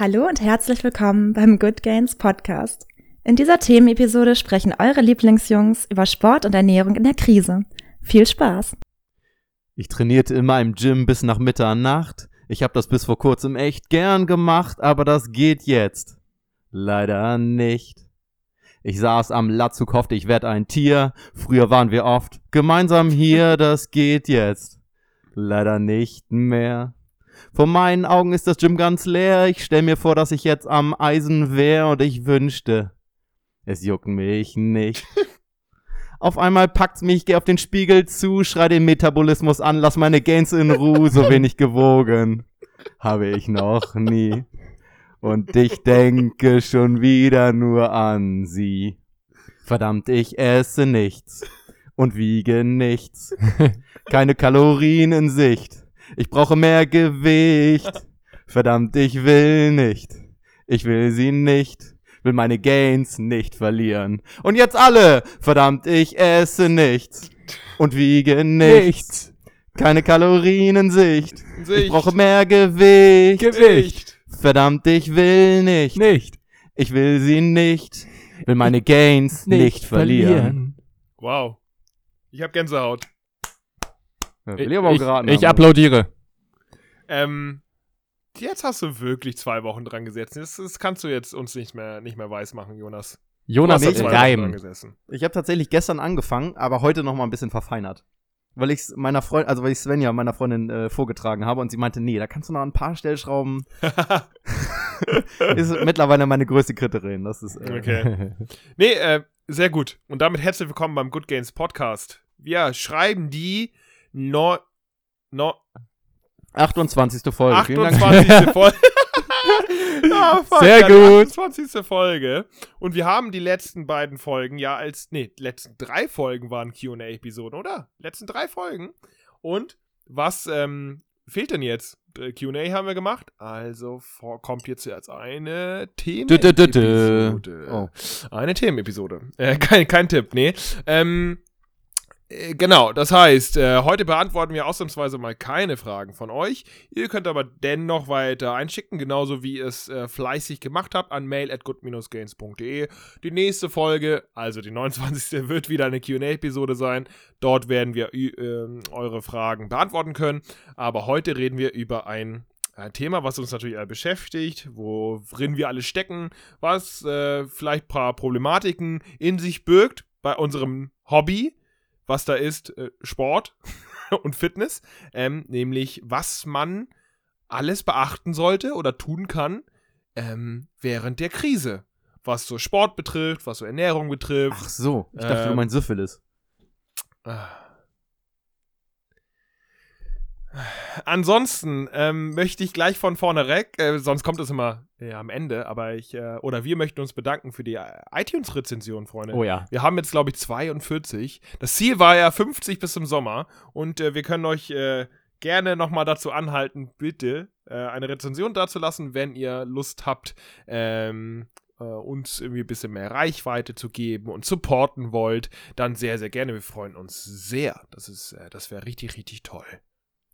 Hallo und herzlich willkommen beim Good Gains Podcast. In dieser Themenepisode sprechen eure Lieblingsjungs über Sport und Ernährung in der Krise. Viel Spaß! Ich trainierte immer im Gym bis nach Mitternacht. Ich habe das bis vor kurzem echt gern gemacht, aber das geht jetzt. Leider nicht. Ich saß am Latzug, hoffte, ich werd ein Tier. Früher waren wir oft gemeinsam hier, das geht jetzt. Leider nicht mehr. Vor meinen Augen ist das Gym ganz leer. Ich stell mir vor, dass ich jetzt am Eisen wär und ich wünschte, es juckt mich nicht. Auf einmal packt's mich, geh auf den Spiegel zu, schrei den Metabolismus an, lass meine Gains in Ruhe, so wenig gewogen. Habe ich noch nie. Und ich denke schon wieder nur an sie. Verdammt, ich esse nichts und wiege nichts. Keine Kalorien in Sicht. Ich brauche mehr Gewicht. Verdammt, ich will nicht. Ich will sie nicht. Will meine Gains nicht verlieren. Und jetzt alle. Verdammt, ich esse nichts. Und wiege nichts. Keine Kalorien in Sicht. Sicht. Ich brauche mehr Gewicht. Gewicht. Verdammt, ich will nicht. Nicht. Ich will sie nicht. Will meine Gains nicht, verlieren. Wow. Ich hab Gänsehaut. Ja, Ich, will ich aber auch ich, geraten ich haben. applaudiere. Ähm, jetzt hast du wirklich zwei Wochen dran gesessen. Das, das kannst du jetzt uns nicht mehr, nicht mehr weiß machen, Jonas. Jonas Wochen dran Reim. gesessen. Ich habe tatsächlich gestern angefangen, aber heute noch mal ein bisschen verfeinert. Weil ich meiner Freundin, also weil ich Svenja meiner Freundin äh, vorgetragen habe und sie meinte, nee, da kannst du noch ein paar Stellschrauben. ist mittlerweile meine größte Kritterin. Das ist äh, Okay. Nee, äh, sehr gut. Und damit herzlich willkommen beim Good Games Podcast. Wir schreiben die no, no, 28. Folge. Vielen Dank. 28. Folge. Ah, fuck, Sehr gut. 28. Folge. Und wir haben die letzten beiden Folgen ja als, nee, die letzten drei Folgen waren Q&A-Episoden, oder? Letzten drei Folgen. Und was ähm, fehlt denn jetzt? Äh, Q&A haben wir gemacht, also vor, kommt jetzt jetzt eine. Themenepisode. Oh. Eine Themenepisode. Äh, kein, kein Tipp, nee. Ähm, äh, genau, das heißt, äh, heute beantworten wir ausnahmsweise mal keine Fragen von euch. Ihr könnt aber dennoch weiter einschicken, genauso wie ihr es äh, fleißig gemacht habt, an mail at good-gains.de. Die nächste Folge, also die 29. wird wieder eine Q&A-Episode sein. Dort werden wir ähm, eure Fragen beantworten können. Aber heute reden wir über ein ein Thema, was uns natürlich alle beschäftigt, worin wir alle stecken, was äh, vielleicht ein paar Problematiken in sich birgt bei unserem Hobby, was da ist, äh, Sport und Fitness, ähm, nämlich was man alles beachten sollte oder tun kann ähm, während der Krise. Was so Sport betrifft, was so Ernährung betrifft. Ach so, ich dachte, du Ähm, meinst Syphilis. Ah. Ansonsten ähm, möchte ich gleich von vorne weg, äh, sonst kommt es immer äh, am Ende, aber ich, äh, oder wir möchten uns bedanken für die äh, iTunes-Rezension, Freunde. Oh ja. Wir haben jetzt, glaube ich, 42. Das Ziel war ja 50 bis zum Sommer und äh, wir können euch äh, gerne nochmal dazu anhalten, bitte äh, eine Rezension dazulassen, wenn ihr Lust habt, ähm, äh, uns irgendwie ein bisschen mehr Reichweite zu geben und supporten wollt, dann sehr, sehr gerne. Wir freuen uns sehr. Das ist, äh, das wäre richtig, richtig toll.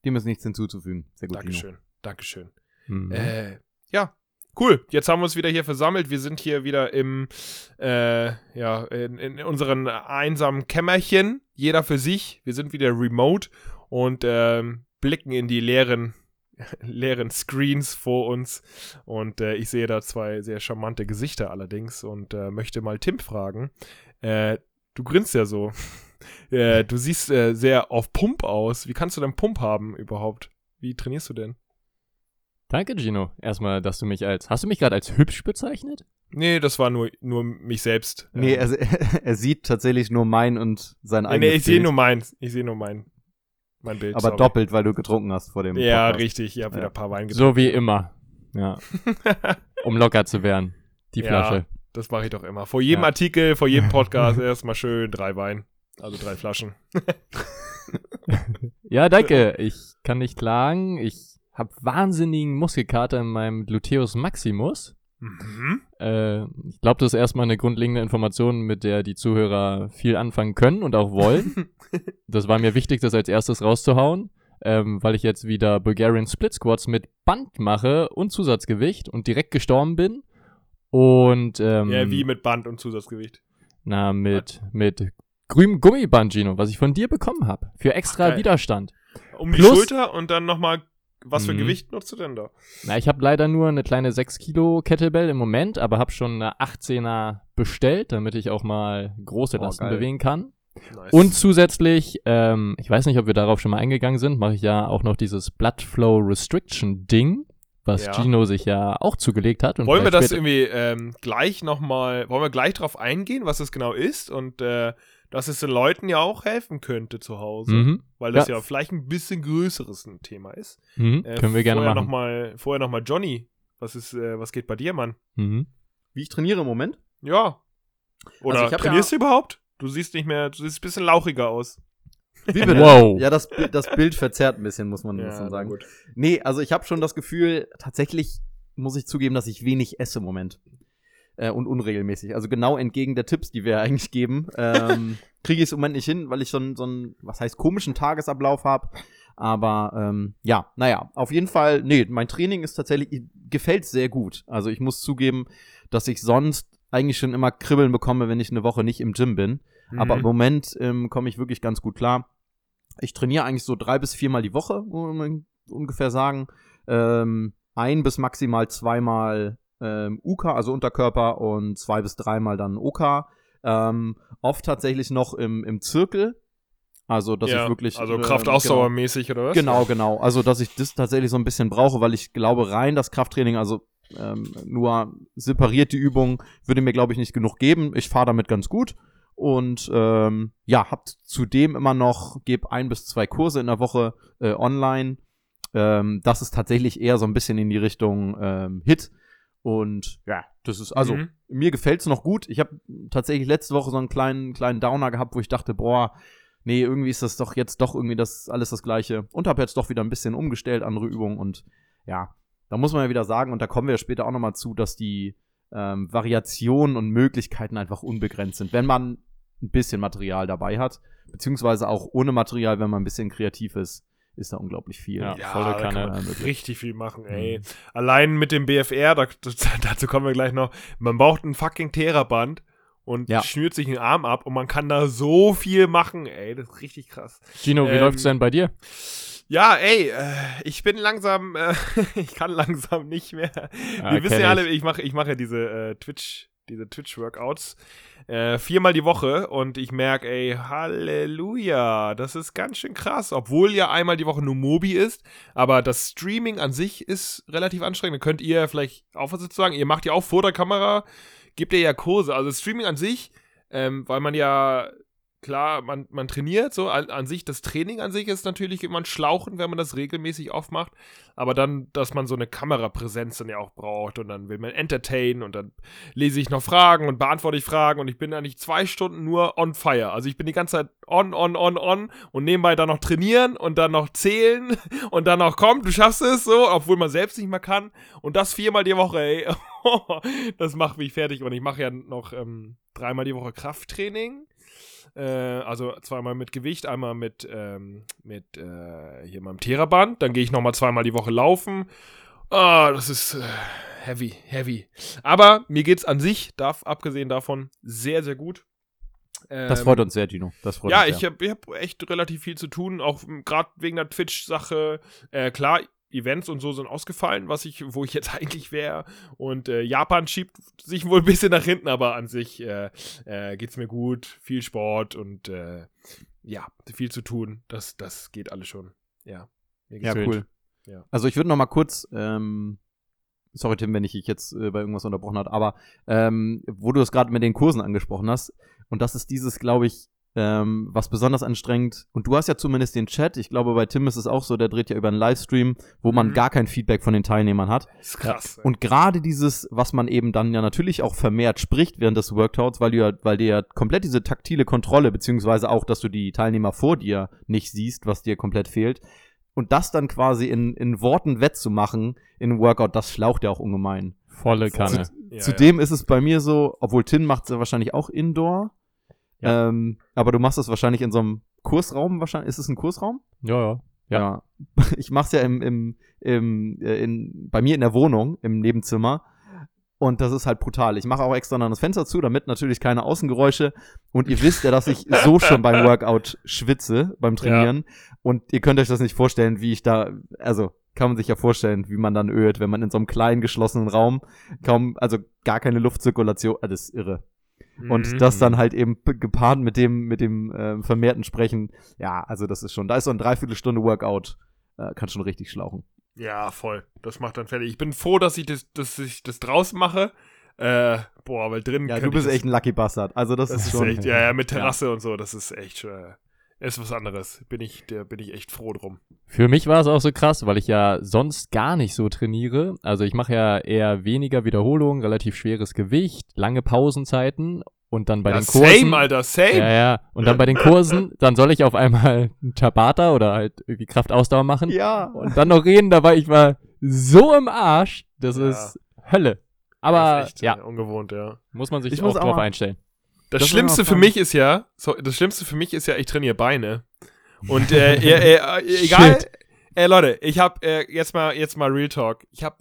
Dem ist nichts hinzuzufügen. Sehr gut, Dankeschön. Dankeschön. Mhm. Ja, cool. Jetzt haben wir uns wieder hier versammelt. Wir sind hier wieder im, äh, ja, in, in unseren einsamen Kämmerchen. Jeder für sich. Wir sind wieder remote und ähm, blicken in die leeren, leeren Screens vor uns. Und äh, ich sehe da zwei sehr charmante Gesichter allerdings und äh, möchte mal Tim fragen. Äh, du grinst ja so. äh, du siehst äh, sehr auf Pump aus. Wie kannst du denn Pump haben überhaupt? Wie trainierst du denn? Danke, Gino. Erstmal, dass du mich als. Hast du mich gerade als hübsch bezeichnet? Nee, das war nur, nur mich selbst. Nee, Ähm, er, er sieht tatsächlich nur mein und sein nee, eigenes nee, ich sehe nur meins. Ich sehe nur mein, mein Bild. Aber sorry. doppelt, weil du getrunken hast vor dem Ja, Podcast. richtig. Ich habe wieder Ja. ein paar Wein So wie immer. Ja. Um locker zu werden. Die Ja. Flasche. Das mache ich doch immer. Vor jedem Ja. Artikel, vor jedem Podcast erstmal schön drei Wein. Also drei Flaschen. Ja, danke. Ich kann nicht klagen. Ich habe wahnsinnigen Muskelkater in meinem Gluteus Maximus. Mhm. Äh, ich glaube, das ist erstmal eine grundlegende Information, mit der die Zuhörer viel anfangen können und auch wollen. das war mir wichtig, das als erstes rauszuhauen. ähm, weil ich jetzt wieder Bulgarian Split Squats mit Band mache und Zusatzgewicht und direkt gestorben bin. Und ähm, Ja, wie mit Band und Zusatzgewicht. na mit mit grünem Gummiband, Gino, was ich von dir bekommen habe für extra geil. Widerstand. Um die Plus- Schulter und dann nochmal, was für Mhm. Gewicht nutzt du denn da? Na, ich habe leider nur eine kleine 6 Kilo Kettlebell im Moment, aber habe schon eine 18er bestellt, damit ich auch mal große Oh, Lasten geil. bewegen kann. Nice. Und zusätzlich, ähm, ich weiß nicht, ob wir darauf schon mal eingegangen sind, mache ich ja auch noch dieses Blood Flow Restriction Ding, was Ja. Gino sich ja auch zugelegt hat. Und wollen wir das irgendwie ähm, gleich nochmal, wollen wir gleich drauf eingehen, was es genau ist und äh, dass es den Leuten ja auch helfen könnte zu Hause, Mhm. weil das Ja. ja. vielleicht ein bisschen größeres ein Thema ist. Mhm. Äh, Können wir gerne vorher machen. Noch mal, vorher nochmal Johnny, was ist, äh, was geht bei dir, Mann? Mhm. Wie ich trainiere im Moment? Ja. Oder Also ich hab trainierst ja- du überhaupt? Du siehst nicht mehr, du siehst ein bisschen lauchiger aus. Wie bitte? Wow. Ja, das, das Bild verzerrt ein bisschen, muss man, muss man sagen. gut. Nee, also ich habe schon das Gefühl, tatsächlich muss ich zugeben, dass ich wenig esse im Moment. Äh, und unregelmäßig. Also genau entgegen der Tipps, die wir eigentlich geben, ähm, kriege ich es im Moment nicht hin, weil ich schon so einen, was heißt, komischen Tagesablauf habe. Aber ähm, ja, naja, auf jeden Fall, nee, mein Training ist tatsächlich, gefällt sehr gut. Also ich muss zugeben, dass ich sonst eigentlich schon immer Kribbeln bekomme, wenn ich eine Woche nicht im Gym bin. Aber im Mhm. Moment ähm, komme ich wirklich ganz gut klar. Ich trainiere eigentlich so drei bis viermal die Woche, muss man ungefähr sagen. Ähm, ein bis maximal zweimal ähm, UK, also Unterkörper, und zwei bis dreimal dann OK. Ähm, oft tatsächlich noch im, im Zirkel. Also, dass ja, ich wirklich. Also ähm, Kraftausdauermäßig oder was? Genau, genau. Also, dass ich das tatsächlich so ein bisschen brauche, weil ich glaube, rein das Krafttraining, also ähm, nur separierte Übungen, würde mir, glaube ich, nicht genug geben. Ich fahre damit ganz gut. Und ähm, ja, hab zudem immer noch, gebe ein bis zwei Kurse in der Woche äh, online. Ähm, das ist tatsächlich eher so ein bisschen in die Richtung ähm, Hit. Und ja, das ist, also, Mhm. mir gefällt's noch gut. Ich habe tatsächlich letzte Woche so einen kleinen, kleinen Downer gehabt, wo ich dachte, boah, nee, irgendwie ist das doch jetzt doch irgendwie das alles das gleiche. Und habe jetzt doch wieder ein bisschen umgestellt, andere Übungen und ja, da muss man ja wieder sagen, und da kommen wir ja später auch nochmal zu, dass die ähm, Variationen und Möglichkeiten einfach unbegrenzt sind, wenn man ein bisschen Material dabei hat, beziehungsweise auch ohne Material, wenn man ein bisschen kreativ ist, ist da unglaublich viel. Ja, Ja, volle Kanne. kann richtig viel machen, ey. Mhm. Allein mit dem BFR, da, dazu kommen wir gleich noch, man braucht ein fucking Theraband und Ja. schnürt sich einen Arm ab und man kann da so viel machen, ey, das ist richtig krass. Gino, wie Ähm, läuft's denn bei dir? Ja, ey, äh, ich bin langsam, äh, ich kann langsam nicht mehr. Ah, Wir wissen ja alle, ich. ich mache ich mache ja diese äh, Twitch, diese Twitch-Workouts äh, viermal die Woche und ich merke, ey, Halleluja, das ist ganz schön krass, obwohl ja einmal die Woche nur Mobi ist, aber das Streaming an sich ist relativ anstrengend. Da könnt ihr vielleicht auch was dazu sagen. Ihr macht ja auch vor der Kamera, gebt ihr ja Kurse. Also Streaming an sich, ähm, weil man ja klar, man, man trainiert so an, an sich, das Training an sich ist natürlich immer ein Schlauchen, wenn man das regelmäßig aufmacht, aber dann, dass man so eine Kamerapräsenz dann ja auch braucht und dann will man entertainen und dann lese ich noch Fragen und beantworte ich Fragen und ich bin eigentlich zwei Stunden nur on fire. Also ich bin die ganze Zeit on, on, on, on und nebenbei dann noch trainieren und dann noch zählen und dann noch komm, du schaffst es so, obwohl man selbst nicht mehr kann und das viermal die Woche, ey. das macht mich fertig und ich mache ja noch ähm, dreimal die Woche Krafttraining. Äh, also zweimal mit Gewicht, einmal mit, ähm, mit äh, hier meinem Theraband. Dann gehe ich nochmal zweimal die Woche laufen. Ah, das ist äh, heavy, heavy. Aber mir geht's an sich, darf, abgesehen davon, sehr, sehr gut. Das Ähm, freut uns sehr, Gino. Das freut ja, uns ich sehr. habe ich hab echt relativ viel zu tun, auch gerade wegen der Twitch-Sache. Äh, klar, Events und so sind ausgefallen, was ich, wo ich jetzt eigentlich wäre. Und äh, Japan schiebt sich wohl ein bisschen nach hinten, aber an sich äh, äh, geht's mir gut, viel Sport und äh, ja, viel zu tun. Das, das geht alles schon. Ja. Mir Ja, cool. Ja. Also ich würde noch mal kurz, ähm, sorry Tim, wenn ich dich jetzt äh, bei irgendwas unterbrochen habe, aber ähm, wo du es gerade mit den Kursen angesprochen hast, und das ist dieses, glaube ich, ähm, was besonders anstrengend, und du hast ja zumindest den Chat, ich glaube bei Tim ist es auch so, der dreht ja über einen Livestream, wo man Mhm. gar kein Feedback von den Teilnehmern hat. Das ist krass. ey. Und gerade dieses, was man eben dann ja natürlich auch vermehrt spricht während des Workouts, weil du ja, weil dir ja komplett diese taktile Kontrolle, beziehungsweise auch, dass du die Teilnehmer vor dir nicht siehst, was dir komplett fehlt. Und das dann quasi in, in Worten wettzumachen in einem Workout, das schlaucht ja auch ungemein. Volle Kanne. ja, Zudem ist es bei mir so, obwohl Tin macht es ja wahrscheinlich auch Indoor, Ja. ähm, aber du machst es wahrscheinlich in so einem Kursraum, wahrscheinlich, ist es ein Kursraum? Ja, ja. Ja. Ich mach's ja im, im, im, äh, in, bei mir in der Wohnung, im Nebenzimmer. Und das ist halt brutal. Ich mache auch extra dann das Fenster zu, damit natürlich keine Außengeräusche. Und ihr wisst ja, dass ich so schon beim Workout schwitze, beim Trainieren. Und ihr könnt euch das nicht vorstellen, wie ich da, also kann man sich ja vorstellen, wie man dann ölt, wenn man in so einem kleinen geschlossenen Raum kaum, also gar keine Luftzirkulation, ah, das ist irre. Und Mhm. das dann halt eben gepaart mit dem, mit dem äh, vermehrten Sprechen, ja, also das ist schon, da ist so ein Dreiviertelstunde Workout, äh, kann schon richtig schlauchen. Ja, voll. Das macht dann fertig. Ich bin froh, dass ich das, dass ich das draußen mache. Äh, boah, weil drin Ja, du bist echt ein Lucky Bastard. Also das, Das ist ist schon. echt, ja, ja, mit Terrasse und so, das ist echt, äh, ist was anderes. Bin ich, der bin ich echt froh drum. Für mich war es auch so krass, weil ich ja sonst gar nicht so trainiere. Also ich mache ja eher weniger Wiederholungen, relativ schweres Gewicht, lange Pausenzeiten und dann bei ja, den Kursen. same, Alter, same. Ja, ja. Und dann bei den Kursen, dann soll ich auf einmal einen Tabata oder halt irgendwie Kraftausdauer machen. Ja. Und dann noch reden, dabei ich war so im Arsch. Das Ja. ist Hölle. Aber das ist echt, ja, äh, ungewohnt, ja. muss man sich Ich auch auch drauf einstellen. Das, Das Schlimmste für mich ist ja, so, das Schlimmste für mich ist ja, ich trainiere Beine. Und äh, äh, äh, egal, äh, Leute, ich habe äh, jetzt mal jetzt mal Real Talk. Ich habe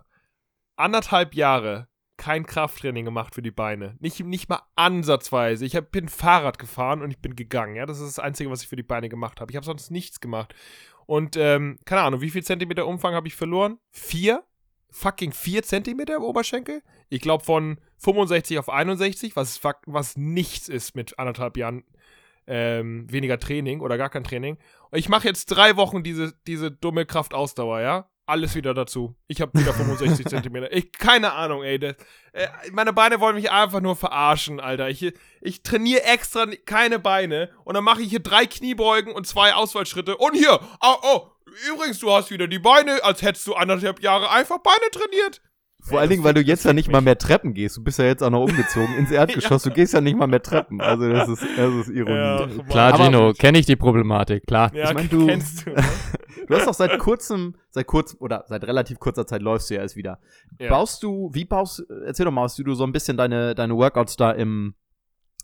anderthalb Jahre kein Krafttraining gemacht für die Beine. Nicht, nicht mal ansatzweise. Ich hab, bin Fahrrad gefahren und ich bin gegangen. Ja, das ist das Einzige, was ich für die Beine gemacht habe. Ich habe sonst nichts gemacht. Und ähm, keine Ahnung, wie viel Zentimeter Umfang habe ich verloren? Vier? Fucking vier Zentimeter im Oberschenkel? Ich glaube von 65 auf 61, was, was nichts ist mit anderthalb Jahren ähm, weniger Training oder gar kein Training. Und ich mache jetzt drei Wochen diese, diese dumme Kraftausdauer, ja? Alles wieder dazu. Ich habe wieder 65 Zentimeter. Ich, keine Ahnung, ey. Das, äh, meine Beine wollen mich einfach nur verarschen, Alter. Ich, ich trainiere extra keine Beine und dann mache ich hier drei Kniebeugen und zwei Ausfallschritte. Und hier, oh, oh, übrigens, du hast wieder die Beine, als hättest du anderthalb Jahre einfach Beine trainiert. Vor Ey, allen Dingen, weil du jetzt ja nicht fickt mal mich. mehr Treppen gehst. Du bist ja jetzt auch noch umgezogen ins Erdgeschoss. Du gehst ja nicht mal mehr Treppen. Also das ist, das ist Ironie. Ja. Klar, Aber- Gino, kenne ich die Problematik, klar. Ja, Ich mein, du- kennst du. ne? Du hast doch seit kurzem, seit kurzem oder seit relativ kurzer Zeit läufst du ja erst wieder. Ja. Baust du, wie baust, erzähl doch mal, wie du so ein bisschen deine, deine Workouts da im,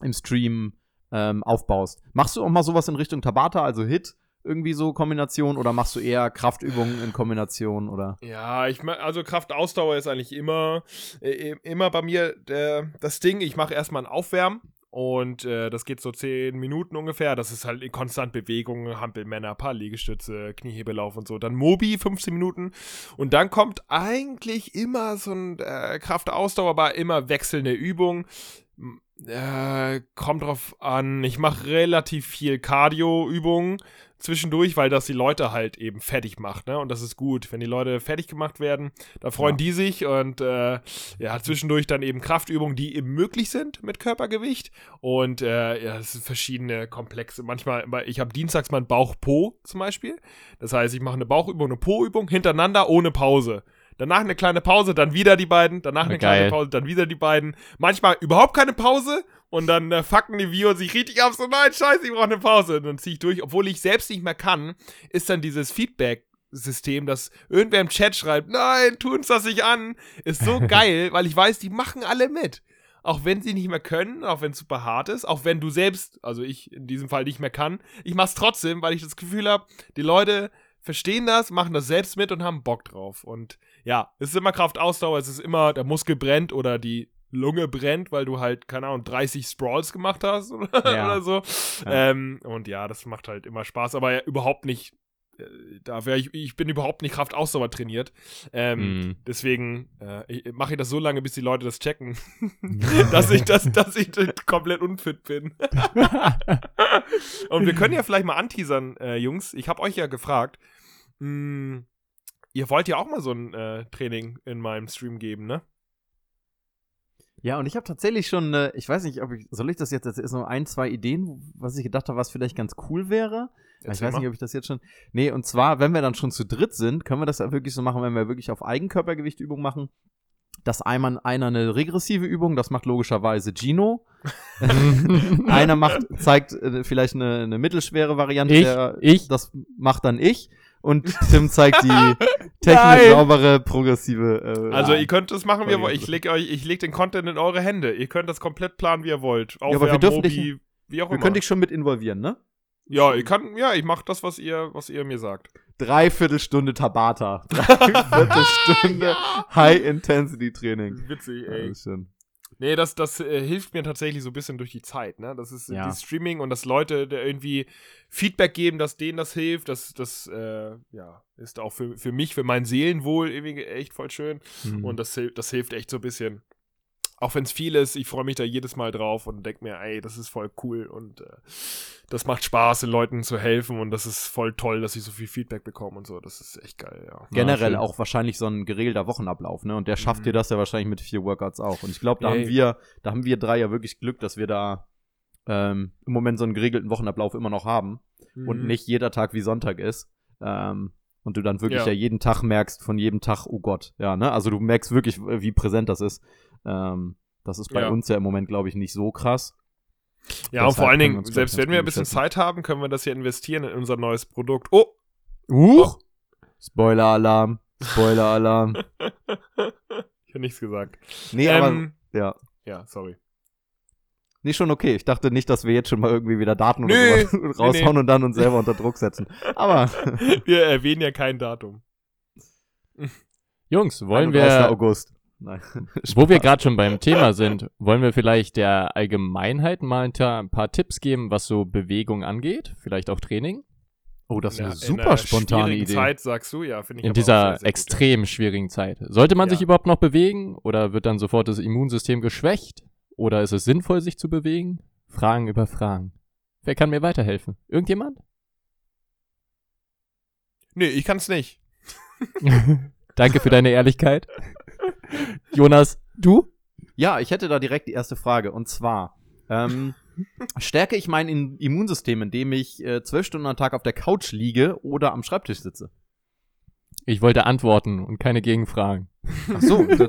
im Stream ähm, aufbaust. Machst du auch mal sowas in Richtung Tabata, also Hit, irgendwie so Kombination oder machst du eher Kraftübungen in Kombination oder? Ja, ich ma- also Kraftausdauer ist eigentlich immer äh, immer bei mir der, das Ding. Ich mache erstmal ein Aufwärmen und äh, das geht so 10 Minuten ungefähr. Das ist halt in konstant Bewegung, Hampelmänner, paar Liegestütze, Kniehebelauf und so. Dann Mobi 15 Minuten und dann kommt eigentlich immer so ein äh, Kraftausdauer, aber immer wechselnde Übung. Äh, kommt drauf an. Ich mache relativ viel Cardio-Übungen zwischendurch, weil das die Leute halt eben fertig macht, ne? Und das ist gut. Wenn die Leute fertig gemacht werden, da freuen Ja. die sich und äh, ja, zwischendurch dann eben Kraftübungen, die eben möglich sind mit Körpergewicht. Und äh, ja, es sind verschiedene Komplexe. Manchmal, ich habe dienstags mal ein Bauch-Po zum Beispiel. Das heißt, ich mache eine Bauchübung, eine Po-Übung hintereinander ohne Pause. Danach eine kleine Pause, dann wieder die beiden, danach eine Geil. kleine Pause, dann wieder die beiden. Manchmal überhaupt keine Pause und dann äh, fucken die Viewer sich richtig ab, so nein, scheiße, ich brauche eine Pause. Und dann ziehe ich durch, obwohl ich selbst nicht mehr kann, ist dann dieses Feedback-System, dass irgendwer im Chat schreibt, nein, tu uns das nicht an, ist so geil, weil ich weiß, die machen alle mit. Auch wenn sie nicht mehr können, auch wenn es super hart ist, auch wenn du selbst, also ich in diesem Fall nicht mehr kann, ich mach's trotzdem, weil ich das Gefühl habe, die Leute verstehen das, machen das selbst mit und haben Bock drauf. Und ja, es ist immer Kraftausdauer, es ist immer, der Muskel brennt oder die Lunge brennt, weil du halt, keine Ahnung, 30 Sprawls gemacht hast oder, Ja. oder so. Ja. Ähm, und ja, das macht halt immer Spaß, aber ja, überhaupt nicht, äh, da wäre ich, ich bin überhaupt nicht Kraftausdauer trainiert. Ähm, Mhm. Deswegen äh, mache ich das so lange, bis die Leute das checken, dass ich das, dass ich komplett unfit bin. Und wir können ja vielleicht mal anteasern, äh, Jungs. Ich habe euch ja gefragt, mh, ihr wollt ja auch mal so ein äh, Training in meinem Stream geben, ne? Ja, und ich habe tatsächlich schon, äh, ich weiß nicht, ob ich, soll ich das jetzt, das ist so ein, zwei Ideen, was ich gedacht habe, was vielleicht ganz cool wäre. ich Erzähl weiß mal. nicht, ob ich das jetzt schon. Nee, und zwar, wenn wir dann schon zu dritt sind, können wir das ja wirklich so machen, wenn wir wirklich auf Eigenkörpergewichtübung machen. Dass einmal einer eine regressive Übung, das macht logischerweise Gino. einer macht, zeigt äh, vielleicht eine, eine mittelschwere Variante. Ich, der, ich. Das macht dann ich. Und Tim zeigt die technisch saubere, progressive. Äh, Also ihr könnt das machen, wie ihr wollt. Ich leg euch, ich leg den Content in eure Hände. Ihr könnt das komplett planen, wie ihr wollt. aber wir dürfen Mobi, dich- wie auch wir immer. können dich schon mit involvieren, ne? ja, ich kann, ja, ich mach das, was ihr, was ihr mir sagt. Dreiviertelstunde Tabata. Dreiviertelstunde High-Intensity-Training. Witzig, Ja, ey. schön. Nee, das, das äh, hilft mir tatsächlich so ein bisschen durch die Zeit, ne? Das ist äh, Ja. die Streaming und dass Leute da irgendwie Feedback geben, dass denen das hilft, das, das äh, ja, ist auch für, für mich, für mein Seelenwohl irgendwie echt voll schön. Mhm. Und das, das hilft echt so ein bisschen. Auch wenn es viel ist, ich freue mich da jedes Mal drauf und denke mir, ey, das ist voll cool und äh, das macht Spaß, den Leuten zu helfen und das ist voll toll, dass ich so viel Feedback bekomme und so. Das ist echt geil, ja. Generell schön. auch wahrscheinlich so ein geregelter Wochenablauf, ne? Und der schafft Mhm. dir das ja wahrscheinlich mit vier Workouts auch. Und ich glaube, da Ey. haben wir, da haben wir drei ja wirklich Glück, dass wir da ähm, im Moment so einen geregelten Wochenablauf immer noch haben und Mhm. nicht jeder Tag wie Sonntag ist. Ähm, und du dann wirklich ja. Ja. jeden Tag merkst, von jedem Tag, oh Gott, ja, ne? Also du merkst wirklich, wie präsent das ist. Ähm, das ist bei Ja. uns ja im Moment, glaube ich, nicht so krass. Ja, und vor allen Dingen, selbst wenn wir ein bisschen schätzen. Zeit haben, können wir das ja investieren in unser neues Produkt. Oh, Huch! Spoiler-Alarm, Spoiler-Alarm. ich habe nichts gesagt. Nee, aber, ähm, ja. ja, sorry. Nee, schon okay. Ich dachte nicht, dass wir jetzt schon mal irgendwie wieder Daten oder Nee, sowas raushauen und dann uns selber unter Druck setzen. Aber Wir erwähnen ja kein Datum. Jungs, wollen 31. wir, August. Nein. wo wir gerade schon beim Thema sind, wollen wir vielleicht der Allgemeinheit mal ein paar Tipps geben, was so Bewegung angeht? Vielleicht auch Training? Oh, das ist eine In super spontane Idee. Zeit, sagst du, ja, finde ich In dieser sehr, sehr gut, extrem schwierigen Zeit. Sollte man Ja. sich überhaupt noch bewegen oder wird dann sofort das Immunsystem geschwächt? Oder ist es sinnvoll, sich zu bewegen? Fragen über Fragen. Wer kann mir weiterhelfen? Irgendjemand? Ja. Nee, ich kann's nicht. Danke für deine Ehrlichkeit. Jonas, du? Ja, ich hätte da direkt die erste Frage. Und zwar, ähm, stärke ich mein In- Immunsystem, indem ich äh, zwölf Stunden am Tag auf der Couch liege oder am Schreibtisch sitze? Ich wollte antworten und keine Gegenfragen. Ach so, ich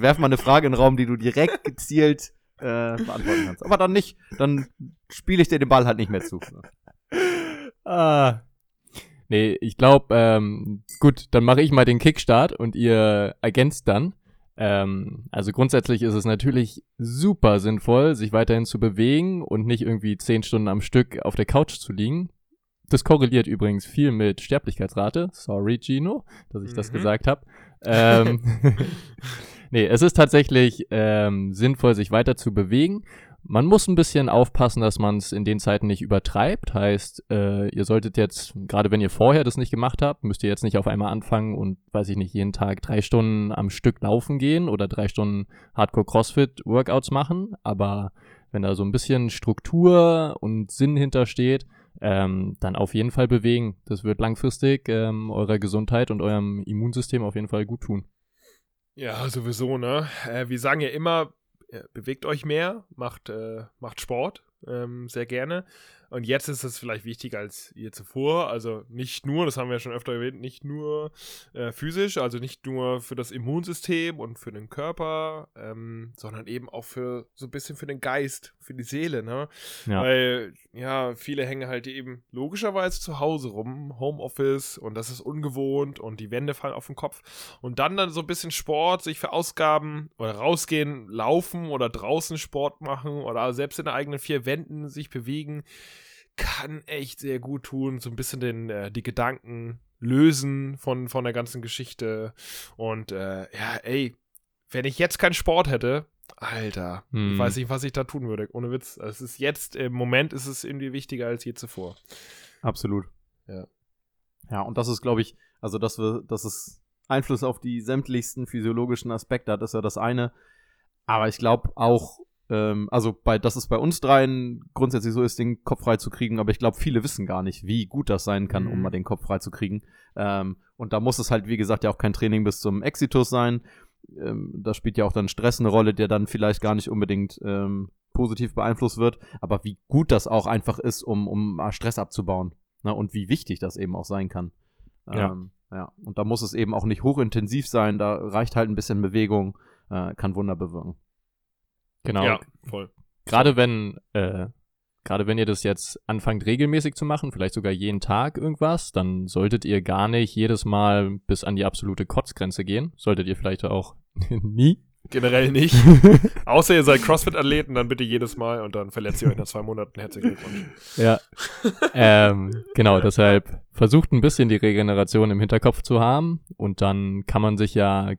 werf mal eine Frage in den Raum, die du direkt gezielt äh, beantworten kannst. Aber dann nicht, dann spiele ich dir den Ball halt nicht mehr zu. Ah. Nee, ich glaube, ähm, gut, dann mache ich mal den Kickstart und ihr ergänzt dann. Ähm, also grundsätzlich ist es natürlich super sinnvoll, sich weiterhin zu bewegen und nicht irgendwie zehn Stunden am Stück auf der Couch zu liegen. Das korreliert übrigens viel mit Sterblichkeitsrate. Sorry, Gino, dass ich das Mhm. gesagt habe. Ähm, nee, es ist tatsächlich ähm, sinnvoll, sich weiter zu bewegen. Man muss ein bisschen aufpassen, dass man es in den Zeiten nicht übertreibt. Heißt, äh, ihr solltet jetzt, gerade wenn ihr vorher das nicht gemacht habt, müsst ihr jetzt nicht auf einmal anfangen und, weiß ich nicht, jeden Tag drei Stunden am Stück laufen gehen oder drei Stunden Hardcore-Crossfit-Workouts machen. Aber wenn da so ein bisschen Struktur und Sinn hintersteht, ähm, dann auf jeden Fall bewegen. Das wird langfristig ähm, eurer Gesundheit und eurem Immunsystem auf jeden Fall gut tun. Ja, sowieso, ne? Äh, wir sagen ja immer, bewegt euch mehr, macht, äh, macht Sport, ähm, sehr gerne. Und jetzt ist es vielleicht wichtiger als je zuvor. Also nicht nur, das haben wir ja schon öfter erwähnt, nicht nur äh, physisch, also nicht nur für das Immunsystem und für den Körper, ähm, sondern eben auch für so ein bisschen für den Geist, für die Seele, ne? Ja. Weil, ja, viele hängen halt eben logischerweise zu Hause rum, Homeoffice und das ist ungewohnt und die Wände fallen auf den Kopf. Und dann dann so ein bisschen Sport, sich verausgaben oder rausgehen, laufen oder draußen Sport machen oder selbst in den eigenen vier Wänden sich bewegen, kann echt sehr gut tun. So ein bisschen den, äh, die Gedanken lösen von, von der ganzen Geschichte. Und äh, ja, ey, wenn ich jetzt keinen Sport hätte, Alter, Hm. ich weiß nicht, was ich da tun würde. Ohne Witz. Es ist jetzt, im Moment ist es irgendwie wichtiger als je zuvor. Absolut. Ja. Ja, und das ist, glaube ich, also dass wir, dass es Einfluss auf die sämtlichsten physiologischen Aspekte hat, ist ja das eine. Aber ich glaube auch, ähm, also bei, dass es bei uns dreien grundsätzlich so ist, den Kopf frei zu kriegen, aber ich glaube, viele wissen gar nicht, wie gut das sein kann, um Mhm. mal den Kopf frei zu kriegen. Ähm, und da muss es halt, wie gesagt, ja auch kein Training bis zum Exitus sein. Ähm, da spielt ja auch dann Stress eine Rolle, der dann vielleicht gar nicht unbedingt ähm, positiv beeinflusst wird. Aber wie gut das auch einfach ist, um, um Stress abzubauen. Ne? Und wie wichtig das eben auch sein kann. Ja. Ähm, ja. Und da muss es eben auch nicht hochintensiv sein, da reicht halt ein bisschen Bewegung, äh, kann Wunder bewirken. Genau. Ja, voll. Gerade wenn, äh, gerade wenn ihr das jetzt anfangt regelmäßig zu machen, vielleicht sogar jeden Tag irgendwas, dann solltet ihr gar nicht jedes Mal bis an die absolute Kotzgrenze gehen. Solltet ihr vielleicht auch nie. generell nicht. Außer ihr seid CrossFit-Athleten, dann bitte jedes Mal und dann verletzt ihr euch nach zwei Monaten. Herzlichen Glückwunsch. Ja. ähm, genau, deshalb versucht ein bisschen die Regeneration im Hinterkopf zu haben und dann kann man sich ja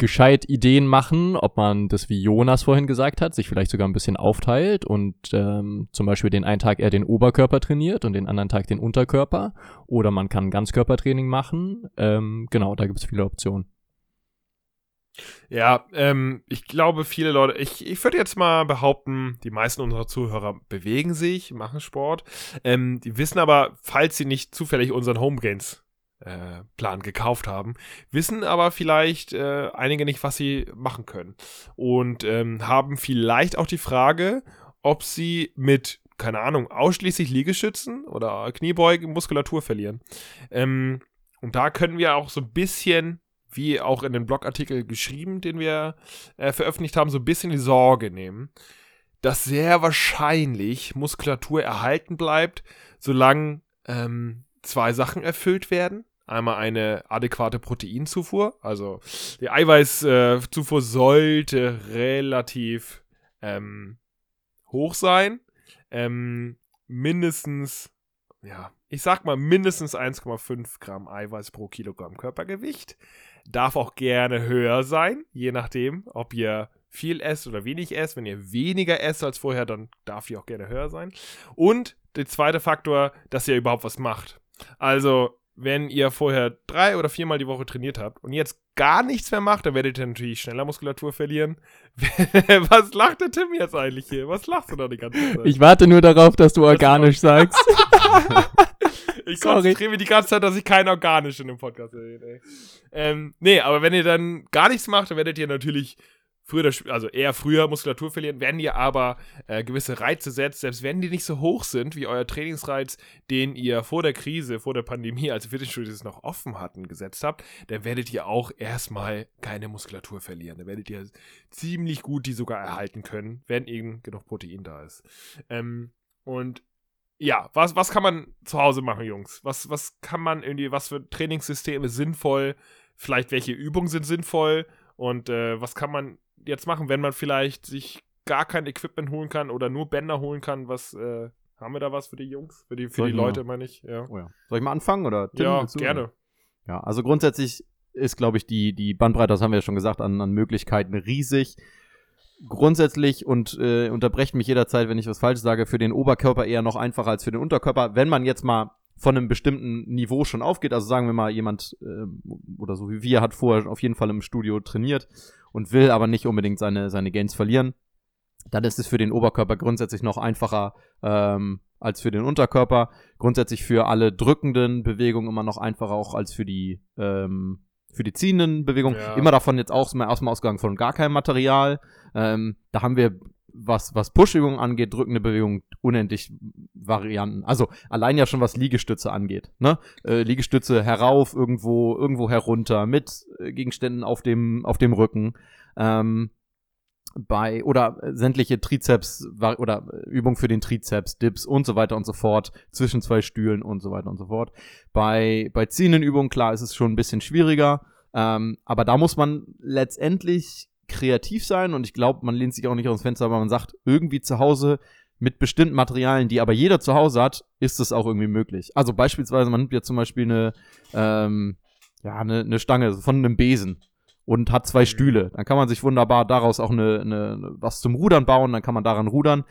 gescheit Ideen machen, ob man das, wie Jonas vorhin gesagt hat, sich vielleicht sogar ein bisschen aufteilt und ähm, zum Beispiel den einen Tag eher den Oberkörper trainiert und den anderen Tag den Unterkörper. Oder man kann Ganzkörpertraining machen. Ähm, genau, da gibt es viele Optionen. Ja, ähm, ich glaube, viele Leute, ich, ich würde jetzt mal behaupten, die meisten unserer Zuhörer bewegen sich, machen Sport. Ähm, die wissen aber, falls sie nicht zufällig unseren Homegains äh, Plan gekauft haben, wissen aber vielleicht äh, einige nicht, was sie machen können. Und ähm, haben vielleicht auch die Frage, ob sie mit, keine Ahnung, ausschließlich Liegestützen oder Kniebeugen Muskulatur verlieren. Ähm, und da können wir auch so ein bisschen, wie auch in den Blogartikel geschrieben, den wir äh, veröffentlicht haben, so ein bisschen die Sorge nehmen, dass sehr wahrscheinlich Muskulatur erhalten bleibt, solange ähm, zwei Sachen erfüllt werden. Einmal eine adäquate Proteinzufuhr. Also die Eiweißzufuhr sollte relativ ähm, hoch sein. Ähm, mindestens, ja, ich sag mal mindestens 1,5 Gramm Eiweiß pro Kilogramm Körpergewicht. Darf auch gerne höher sein, je nachdem, ob ihr viel esst oder wenig esst. Wenn ihr weniger esst als vorher, dann darf die auch gerne höher sein. Und der zweite Faktor, dass ihr überhaupt was macht. Also wenn ihr vorher drei oder viermal die Woche trainiert habt und jetzt gar nichts mehr macht, dann werdet ihr natürlich schneller Muskulatur verlieren. Was lacht der Tim jetzt eigentlich hier? Was lachst du da die ganze Zeit? Ich warte nur darauf, dass du organisch sagst. ich konzentriere mich die ganze Zeit, dass ich kein organisch in dem Podcast rede. Ähm, nee, aber wenn ihr dann gar nichts macht, dann werdet ihr natürlich früher, also eher früher Muskulatur verlieren, wenn ihr aber äh, gewisse Reize setzt, selbst wenn die nicht so hoch sind wie euer Trainingsreiz, den ihr vor der Krise, vor der Pandemie, als Fitnessstudios noch offen hatten, gesetzt habt, dann werdet ihr auch erstmal keine Muskulatur verlieren. Dann werdet ihr ziemlich gut die sogar erhalten können, wenn eben genug Protein da ist. Ähm, und ja, was, was kann man zu Hause machen, Jungs? Was, was kann man irgendwie, was für Trainingssysteme sinnvoll? Vielleicht welche Übungen sind sinnvoll? Und äh, was kann man jetzt machen, wenn man vielleicht sich gar kein Equipment holen kann oder nur Bänder holen kann? Was äh, haben wir da was für die Jungs, für die, für die Leute, meine ich? Ja. Oh ja. Soll ich mal anfangen oder? Tim, ja, gerne. Ja, also grundsätzlich ist, glaube ich, die, die Bandbreite, das haben wir ja schon gesagt, an, an Möglichkeiten riesig. Grundsätzlich und äh, unterbrecht mich jederzeit, wenn ich was falsch sage, für den Oberkörper eher noch einfacher als für den Unterkörper. Wenn man jetzt mal von einem bestimmten Niveau schon aufgeht, also sagen wir mal, jemand äh, oder so wie wir hat vorher auf jeden Fall im Studio trainiert und will aber nicht unbedingt seine, seine Gains verlieren, dann ist es für den Oberkörper grundsätzlich noch einfacher ähm, als für den Unterkörper. Grundsätzlich für alle drückenden Bewegungen immer noch einfacher auch als für die ähm, für die ziehenden Bewegungen. Ja. Immer davon jetzt auch mal erstmal ausgegangen von gar keinem Material. Ähm, da haben wir was, was Push-Übungen angeht, drückende Bewegungen, unendlich Varianten. Also allein ja schon was Liegestütze angeht. Ne? Äh, Liegestütze herauf, irgendwo, irgendwo herunter, mit äh, Gegenständen auf dem, auf dem Rücken. Ähm, bei oder sämtliche Trizeps oder Übung für den Trizeps, Dips und so weiter und so fort, zwischen zwei Stühlen und so weiter und so fort. Bei, bei ziehenden Übungen, klar, ist es schon ein bisschen schwieriger, ähm, aber da muss man letztendlich kreativ sein und ich glaube, man lehnt sich auch nicht aus dem Fenster, aber man sagt, irgendwie zu Hause mit bestimmten Materialien, die aber jeder zu Hause hat, ist es auch irgendwie möglich. Also beispielsweise, man nimmt ja zum Beispiel eine, ähm, ja, eine, eine Stange von einem Besen und hat zwei mhm. Stühle. Dann kann man sich wunderbar daraus auch eine, eine, was zum Rudern bauen, dann kann man daran rudern.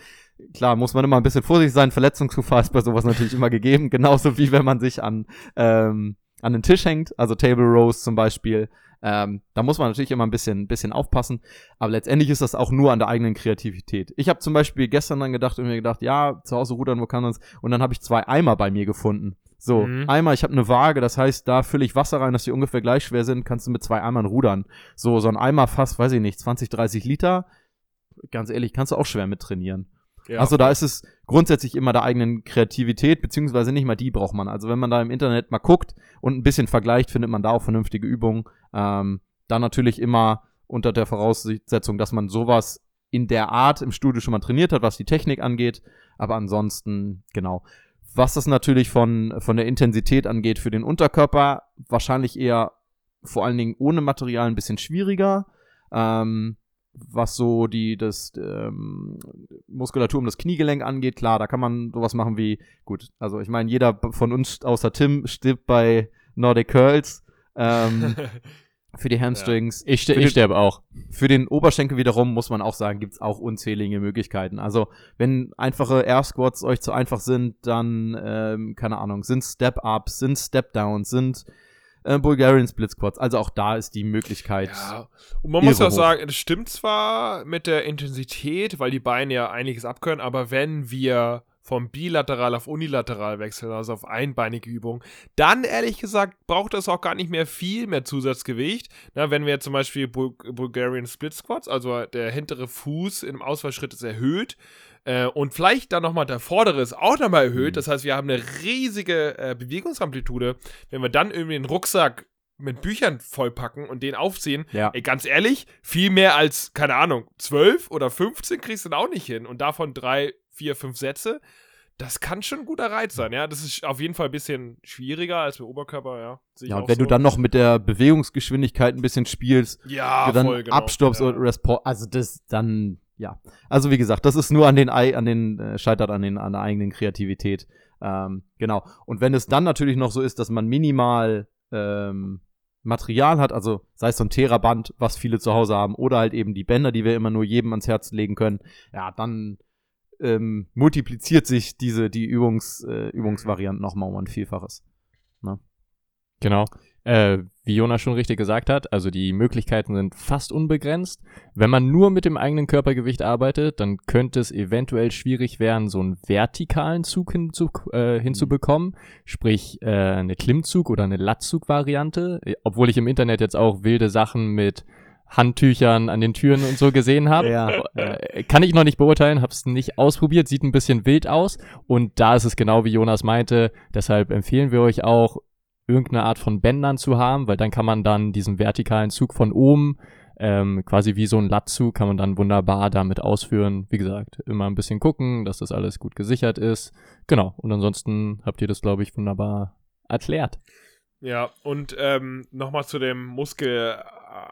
Klar, muss man immer ein bisschen vorsichtig sein, Verletzungsgefahr ist bei sowas natürlich immer gegeben, genauso wie wenn man sich an, ähm, an den Tisch hängt, also Table Rows zum Beispiel. Ähm, da muss man natürlich immer ein bisschen, bisschen aufpassen. Aber letztendlich ist das auch nur an der eigenen Kreativität. Ich habe zum Beispiel gestern dann gedacht und mir gedacht, ja, zu Hause rudern, wo kann man Und dann habe ich zwei Eimer bei mir gefunden. So, mhm. Eimer, ich habe eine Waage, das heißt, da fülle ich Wasser rein, dass die ungefähr gleich schwer sind, kannst du mit zwei Eimern rudern. So, so ein Eimer fast, weiß ich nicht, 20, 30 Liter. Ganz ehrlich, kannst du auch schwer mit trainieren. Ja. Also da ist es grundsätzlich immer der eigenen Kreativität, beziehungsweise nicht mal die braucht man. Also wenn man da im Internet mal guckt und ein bisschen vergleicht, findet man da auch vernünftige Übungen. Ähm, dann natürlich immer unter der Voraussetzung, dass man sowas in der Art im Studio schon mal trainiert hat, was die Technik angeht. Aber ansonsten, genau. Was das natürlich von, von der Intensität angeht für den Unterkörper, wahrscheinlich eher vor allen Dingen ohne Material ein bisschen schwieriger. Ähm, was so die das ähm, Muskulatur um das Kniegelenk angeht, klar, da kann man sowas machen wie gut. Also ich meine, jeder von uns außer Tim stirbt bei Nordic Curls. Ähm, für die Hamstrings. Ich, Für ich den- sterbe auch. Für den Oberschenkel wiederum muss man auch sagen, gibt's auch unzählige Möglichkeiten. Also wenn einfache Air Squats euch zu einfach sind, dann, ähm, keine Ahnung, sind Step-Ups, sind Step-Downs, sind äh, Bulgarian Split Squats. Also auch da ist die Möglichkeit. Ja, und man muss auch hoch. sagen, es stimmt zwar mit der Intensität, weil die Beine ja einiges abkönnen, aber wenn wir vom bilateral auf unilateral wechseln, also auf einbeinige Übungen, dann ehrlich gesagt braucht das auch gar nicht mehr viel mehr Zusatzgewicht. Na, wenn wir zum Beispiel Bul Bulgarian Split Squats, also der hintere Fuß im Ausfallschritt ist erhöht, äh, und vielleicht dann nochmal der vordere ist auch nochmal erhöht. Mhm. Das heißt, wir haben eine riesige äh, Bewegungsamplitude. Wenn wir dann irgendwie den Rucksack mit Büchern vollpacken und den aufziehen, Ja. ey, ganz ehrlich, viel mehr als, keine Ahnung, 12 oder 15 kriegst du dann auch nicht hin. Und davon drei, vier, fünf Sätze. Das kann schon ein guter Reiz sein, ja. Das ist auf jeden Fall ein bisschen schwieriger als beim Oberkörper, ja. Sehe Ja, und wenn so. du dann noch mit der Bewegungsgeschwindigkeit ein bisschen spielst, ja, dann voll, genau. abstoppst ja. und Resport, also das dann, ja. Also wie gesagt, das ist nur an den, an den, äh, scheitert an den, an der eigenen Kreativität. Ähm, genau. Und wenn es dann natürlich noch so ist, dass man minimal ähm, Material hat, also sei es so ein Theraband, was viele zu Hause haben, oder halt eben die Bänder, die wir immer nur jedem ans Herz legen können, ja, dann ähm, multipliziert sich diese, die Übungs, äh, Übungsvarianten nochmal um ein Vielfaches. Genau. Äh, wie Jonas schon richtig gesagt hat, also die Möglichkeiten sind fast unbegrenzt. Wenn man nur mit dem eigenen Körpergewicht arbeitet, dann könnte es eventuell schwierig werden, so einen vertikalen Zug hinzu, äh, hinzubekommen, sprich äh, eine Klimmzug- oder eine Lattzug-Variante, Äh, obwohl ich im Internet jetzt auch wilde Sachen mit Handtüchern an den Türen und so gesehen habe. Ja. Äh, kann ich noch nicht beurteilen, habe es nicht ausprobiert, sieht ein bisschen wild aus und da ist es genau wie Jonas meinte, deshalb empfehlen wir euch auch irgendeine Art von Bändern zu haben, weil dann kann man dann diesen vertikalen Zug von oben, ähm, quasi wie so ein Lattzug, kann man dann wunderbar damit ausführen. Wie gesagt, immer ein bisschen gucken, dass das alles gut gesichert ist. Genau, und ansonsten habt ihr das, glaube ich, wunderbar erklärt. Ja, und ähm, nochmal zu dem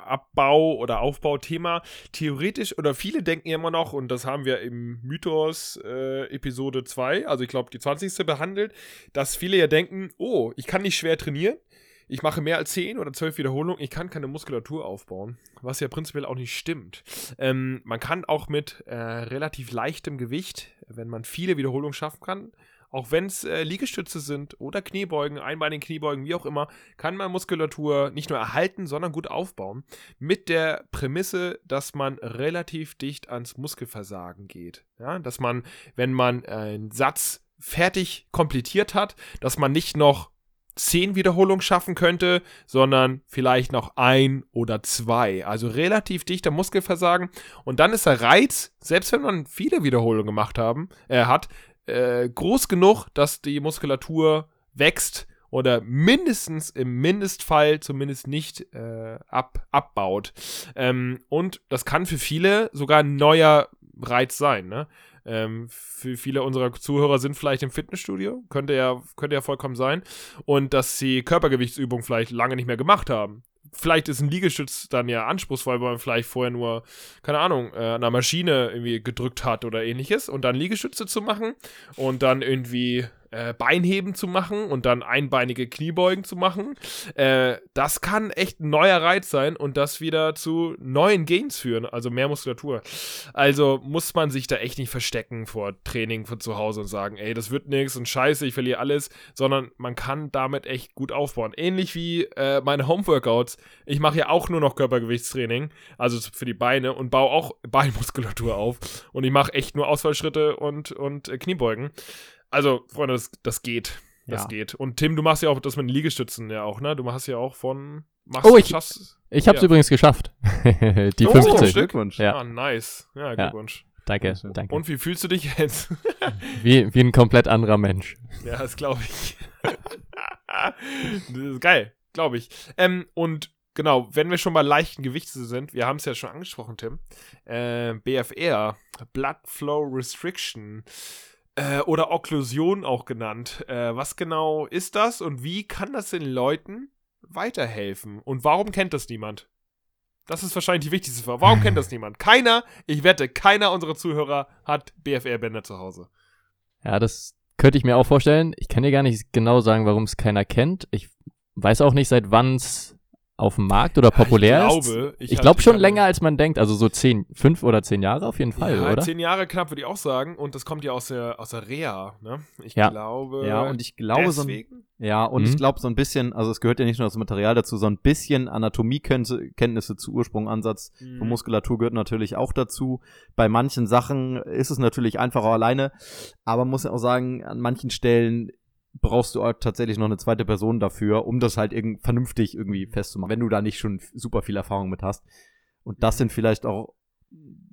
Muskelabbau oder Aufbauthema. Theoretisch, oder viele denken ja immer noch, und das haben wir im Mythos äh, Episode 2, also ich glaube die 20. behandelt, dass viele ja denken, oh, ich kann nicht schwer trainieren. Ich mache mehr als 10 oder 12 Wiederholungen, ich kann keine Muskulatur aufbauen, was ja prinzipiell auch nicht stimmt. Ähm, man kann auch mit äh, relativ leichtem Gewicht, wenn man viele Wiederholungen schaffen kann, auch wenn es äh, Liegestütze sind oder Kniebeugen, einbeinigen Kniebeugen, wie auch immer, kann man Muskulatur nicht nur erhalten, sondern gut aufbauen. Mit der Prämisse, dass man relativ dicht ans Muskelversagen geht. Ja, dass man, wenn man einen Satz fertig komplettiert hat, dass man nicht noch zehn Wiederholungen schaffen könnte, sondern vielleicht noch ein oder zwei. Also relativ dichter Muskelversagen. Und dann ist der Reiz, selbst wenn man viele Wiederholungen gemacht haben, äh, hat, äh, groß genug, dass die Muskulatur wächst oder mindestens im Mindestfall zumindest nicht äh, ab, abbaut. Ähm, und das kann für viele sogar ein neuer Reiz sein. Ne? Ähm, für viele unserer Zuhörer sind vielleicht im Fitnessstudio, könnte ja, könnte ja vollkommen sein. Und dass sie Körpergewichtsübungen vielleicht lange nicht mehr gemacht haben. Vielleicht ist ein Liegestütz dann ja anspruchsvoll, weil man vielleicht vorher nur, keine Ahnung, äh, an einer Maschine irgendwie gedrückt hat oder ähnliches. Und dann Liegestütze zu machen und dann irgendwie äh, Beinheben zu machen und dann einbeinige Kniebeugen zu machen. Äh, das kann echt ein neuer Reiz sein und das wieder zu neuen Gains führen, also mehr Muskulatur. Also muss man sich da echt nicht verstecken vor Training von zu Hause und sagen, ey, das wird nichts und scheiße, ich verliere alles, sondern man kann damit echt gut aufbauen. Ähnlich wie äh, meine Homeworkouts. Ich mache ja auch nur noch Körpergewichtstraining, also für die Beine und baue auch Beinmuskulatur auf und ich mache echt nur Ausfallschritte und, und äh, Kniebeugen. Also, Freunde, das, das geht. Das Ja. geht. Und Tim, du machst ja auch das mit den Liegestützen ja auch, ne? Du machst ja auch von. Machst, Oh, ich- schaffst, Ich habe es Ja. übrigens geschafft. Die Oh, 50. Stück? Glückwunsch. Ja. Ah, nice. Ja, Ja. Glückwunsch. Danke, Sehr schön. danke. Und wie fühlst du dich jetzt? Wie, wie ein komplett anderer Mensch. ja, das glaube ich. das ist geil, glaube ich. Ähm, und genau, wenn wir schon bei leichten Gewichten sind, wir haben es ja schon angesprochen, Tim. Äh, BFR, Blood Flow Restriction. Äh, oder Okklusion auch genannt. Äh, was genau ist das und wie kann das den Leuten weiterhelfen? Und warum kennt das niemand? Das ist wahrscheinlich die wichtigste Frage. Warum kennt das niemand? Keiner, ich wette, keiner unserer Zuhörer hat BFR-Bänder zu Hause. Ja, das könnte ich mir auch vorstellen. Ich kann dir gar nicht genau sagen, warum es keiner kennt. Ich weiß auch nicht, seit wann es auf dem Markt oder populär ich ist. glaube, Ich, ich glaube schon länger, als man denkt. Also so zehn, fünf oder zehn Jahre auf jeden Fall, ja, oder? Zehn Jahre knapp, würde ich auch sagen. Und das kommt ja aus der, aus der Reha, ne? Ich Ja. glaube. Ja, und ich glaube, so ein, deswegen. ja, und Mhm. ich glaube, so ein bisschen, also es gehört ja nicht nur das Material dazu, so ein bisschen Anatomiekenntnisse zu Ursprung, Ansatz Mhm. von Muskulatur gehört natürlich auch dazu. Bei manchen Sachen ist es natürlich einfacher alleine, aber man muss ja auch sagen, an manchen Stellen brauchst du auch tatsächlich noch eine zweite Person dafür, um das halt irgend vernünftig irgendwie festzumachen, wenn du da nicht schon super viel Erfahrung mit hast. Und das sind vielleicht auch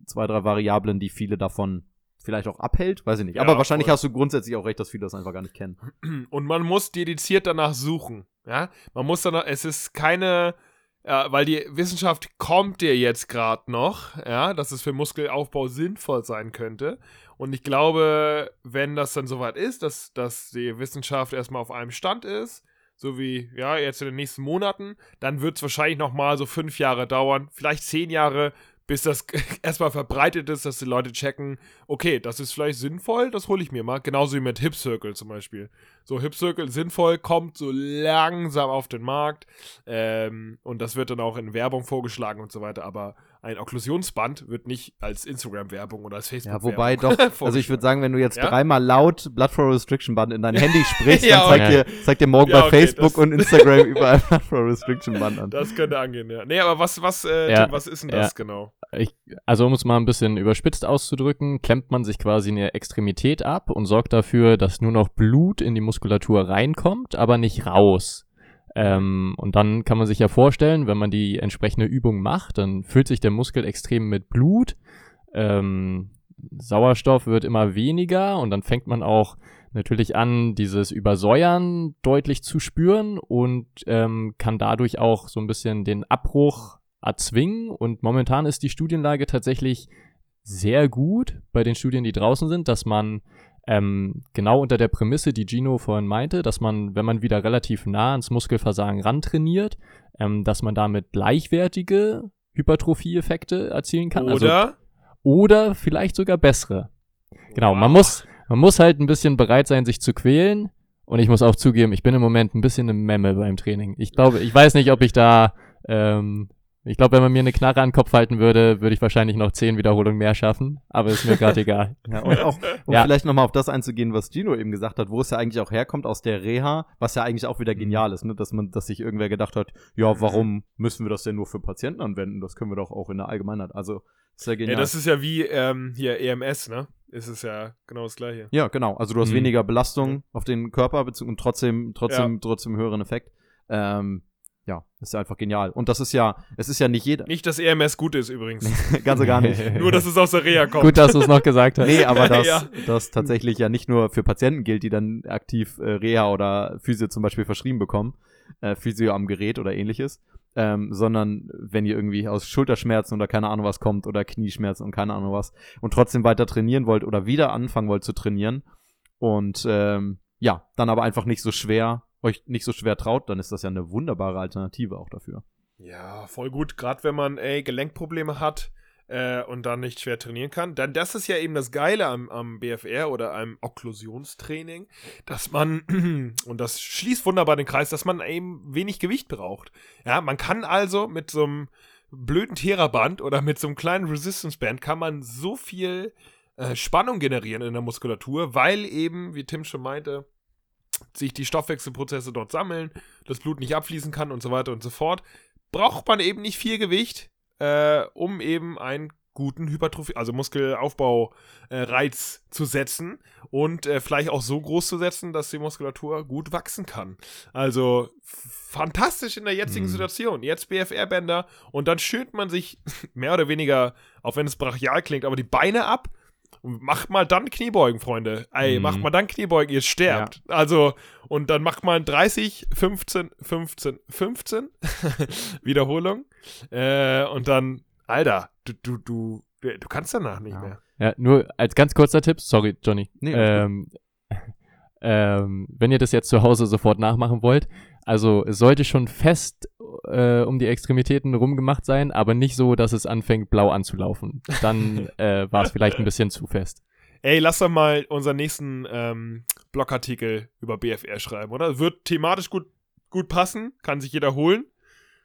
zwei, drei Variablen, die viele davon vielleicht auch abhält, weiß ich nicht. Ja, Aber wahrscheinlich voll. hast du grundsätzlich auch recht, dass viele das einfach gar nicht kennen. Und man muss dediziert danach suchen. Ja, man muss danach, es ist keine, ja, weil die Wissenschaft kommt dir jetzt gerade noch, ja, dass es für Muskelaufbau sinnvoll sein könnte. Und ich glaube, wenn das dann soweit ist, dass, dass die Wissenschaft erstmal auf einem Stand ist, so wie, ja, jetzt in den nächsten Monaten, dann wird es wahrscheinlich nochmal so fünf Jahre dauern, vielleicht zehn Jahre, bis das erstmal verbreitet ist, dass die Leute checken, okay, das ist vielleicht sinnvoll, das hole ich mir mal. Genauso wie mit Hip Circle zum Beispiel. So, Hip Circle sinnvoll, kommt so langsam auf den Markt. Ähm, und das wird dann auch in Werbung vorgeschlagen und so weiter. Aber ein Okklusionsband wird nicht als Instagram-Werbung oder als Ja, Facebook-Werbung. wobei doch, also ich würde sagen, wenn du jetzt Ja? dreimal laut Blood Flow Restriction Band in dein Handy sprichst, Ja, dann zeigt, okay. dir, zeigt dir morgen Ja, bei okay, Facebook das- und Instagram überall Blood Flow Restriction Band an. Das könnte angehen, ja. Nee, aber was, was, äh, Ja, Tim, was ist denn das genau? Ich, also um es mal ein bisschen überspitzt auszudrücken, klemmt man sich quasi eine Extremität ab und sorgt dafür, dass nur noch Blut in die Muskulatur reinkommt, aber nicht raus. Ähm, und dann kann man sich ja vorstellen, wenn man die entsprechende Übung macht, dann füllt sich der Muskel extrem mit Blut. Ähm, Sauerstoff wird immer weniger und dann fängt man auch natürlich an, dieses Übersäuern deutlich zu spüren und ähm, kann dadurch auch so ein bisschen den Abbruch erzwingen. Und momentan ist die Studienlage tatsächlich sehr gut bei den Studien, die draußen sind, dass man ähm, genau unter der Prämisse, die Gino vorhin meinte, dass man, wenn man wieder relativ nah ans Muskelversagen rantrainiert, ähm, dass man damit gleichwertige Hypertrophie-Effekte erzielen kann. Also, Oder? oder vielleicht sogar bessere. Genau, man Wow. muss, man muss halt ein bisschen bereit sein, sich zu quälen. Und ich muss auch zugeben, ich bin im Moment ein bisschen eine Memme beim Training. Ich glaube, ich weiß nicht, ob ich da, ähm, ich glaube, wenn man mir eine Knarre an den Kopf halten würde, würde ich wahrscheinlich noch zehn Wiederholungen mehr schaffen. Aber ist mir gerade egal. Ja, und auch, um Ja. vielleicht nochmal auf das einzugehen, was Gino eben gesagt hat, wo es ja eigentlich auch herkommt aus der Reha, was ja eigentlich auch wieder genial ist, ne? dass man, dass sich irgendwer gedacht hat, ja, warum müssen wir das denn nur für Patienten anwenden? Das können wir doch auch in der Allgemeinheit. Also, ist ja Ja, genial. das ist ja wie ähm, hier EMS, ne? Ist es ja genau das gleiche. Ja, genau. Also du hast Mhm. weniger Belastung auf den Körper und trotzdem, trotzdem, trotzdem höheren Effekt. Ähm, ja, ist ja einfach genial. Und das ist ja, es ist ja nicht jeder, Nicht, dass EMS gut ist übrigens. ganz und gar nicht. Nur, dass es aus der Reha kommt. Gut, dass du es noch gesagt hast. Nee, aber das, Ja. das tatsächlich ja nicht nur für Patienten gilt, die dann aktiv äh, Reha oder Physio zum Beispiel verschrieben bekommen, äh, Physio am Gerät oder ähnliches, ähm, sondern wenn ihr irgendwie aus Schulterschmerzen oder keine Ahnung was kommt oder Knieschmerzen und keine Ahnung was und trotzdem weiter trainieren wollt oder wieder anfangen wollt zu trainieren und ähm, ja, dann aber einfach nicht so schwer, euch nicht so schwer traut, dann ist das ja eine wunderbare Alternative auch dafür. Ja, voll gut. Gerade wenn man ey, Gelenkprobleme hat äh, und dann nicht schwer trainieren kann. Dann das ist ja eben das Geile am, am BFR oder am Okklusionstraining, dass man, und das schließt wunderbar den Kreis, dass man eben wenig Gewicht braucht. Ja, man kann also mit so einem blöden Theraband oder mit so einem kleinen Resistance Band kann man so viel äh, Spannung generieren in der Muskulatur, weil eben, wie Tim schon meinte, sich die Stoffwechselprozesse dort sammeln, das Blut nicht abfließen kann und so weiter und so fort, braucht man eben nicht viel Gewicht, äh, um eben einen guten Hypertrophie, also Muskelaufbau-Reiz zu setzen und äh, vielleicht auch so groß zu setzen, dass die Muskulatur gut wachsen kann. Also fantastisch in der jetzigen Mhm. Situation. Jetzt BFR-Bänder und dann schönt man sich mehr oder weniger, auch wenn es brachial klingt, aber die Beine ab und macht mal dann Kniebeugen, Freunde. Ey, Mhm. macht mal dann Kniebeugen, ihr sterbt. Also, und dann macht man 30, 15, 15, 15 Wiederholung. Äh, und dann, Alter, du, du, du, du kannst danach nicht Ja. mehr. Ja, nur als ganz kurzer Tipp, sorry, Johnny. Nee, ähm, ähm, wenn ihr das jetzt zu Hause sofort nachmachen wollt, also es sollte schon fest äh, um die Extremitäten rumgemacht sein, aber nicht so, dass es anfängt blau anzulaufen. Dann äh, war es vielleicht ein bisschen zu fest. Ey, lass doch mal unseren nächsten ähm, Blogartikel über BFR schreiben, oder? Wird thematisch gut, gut passen, kann sich jeder holen.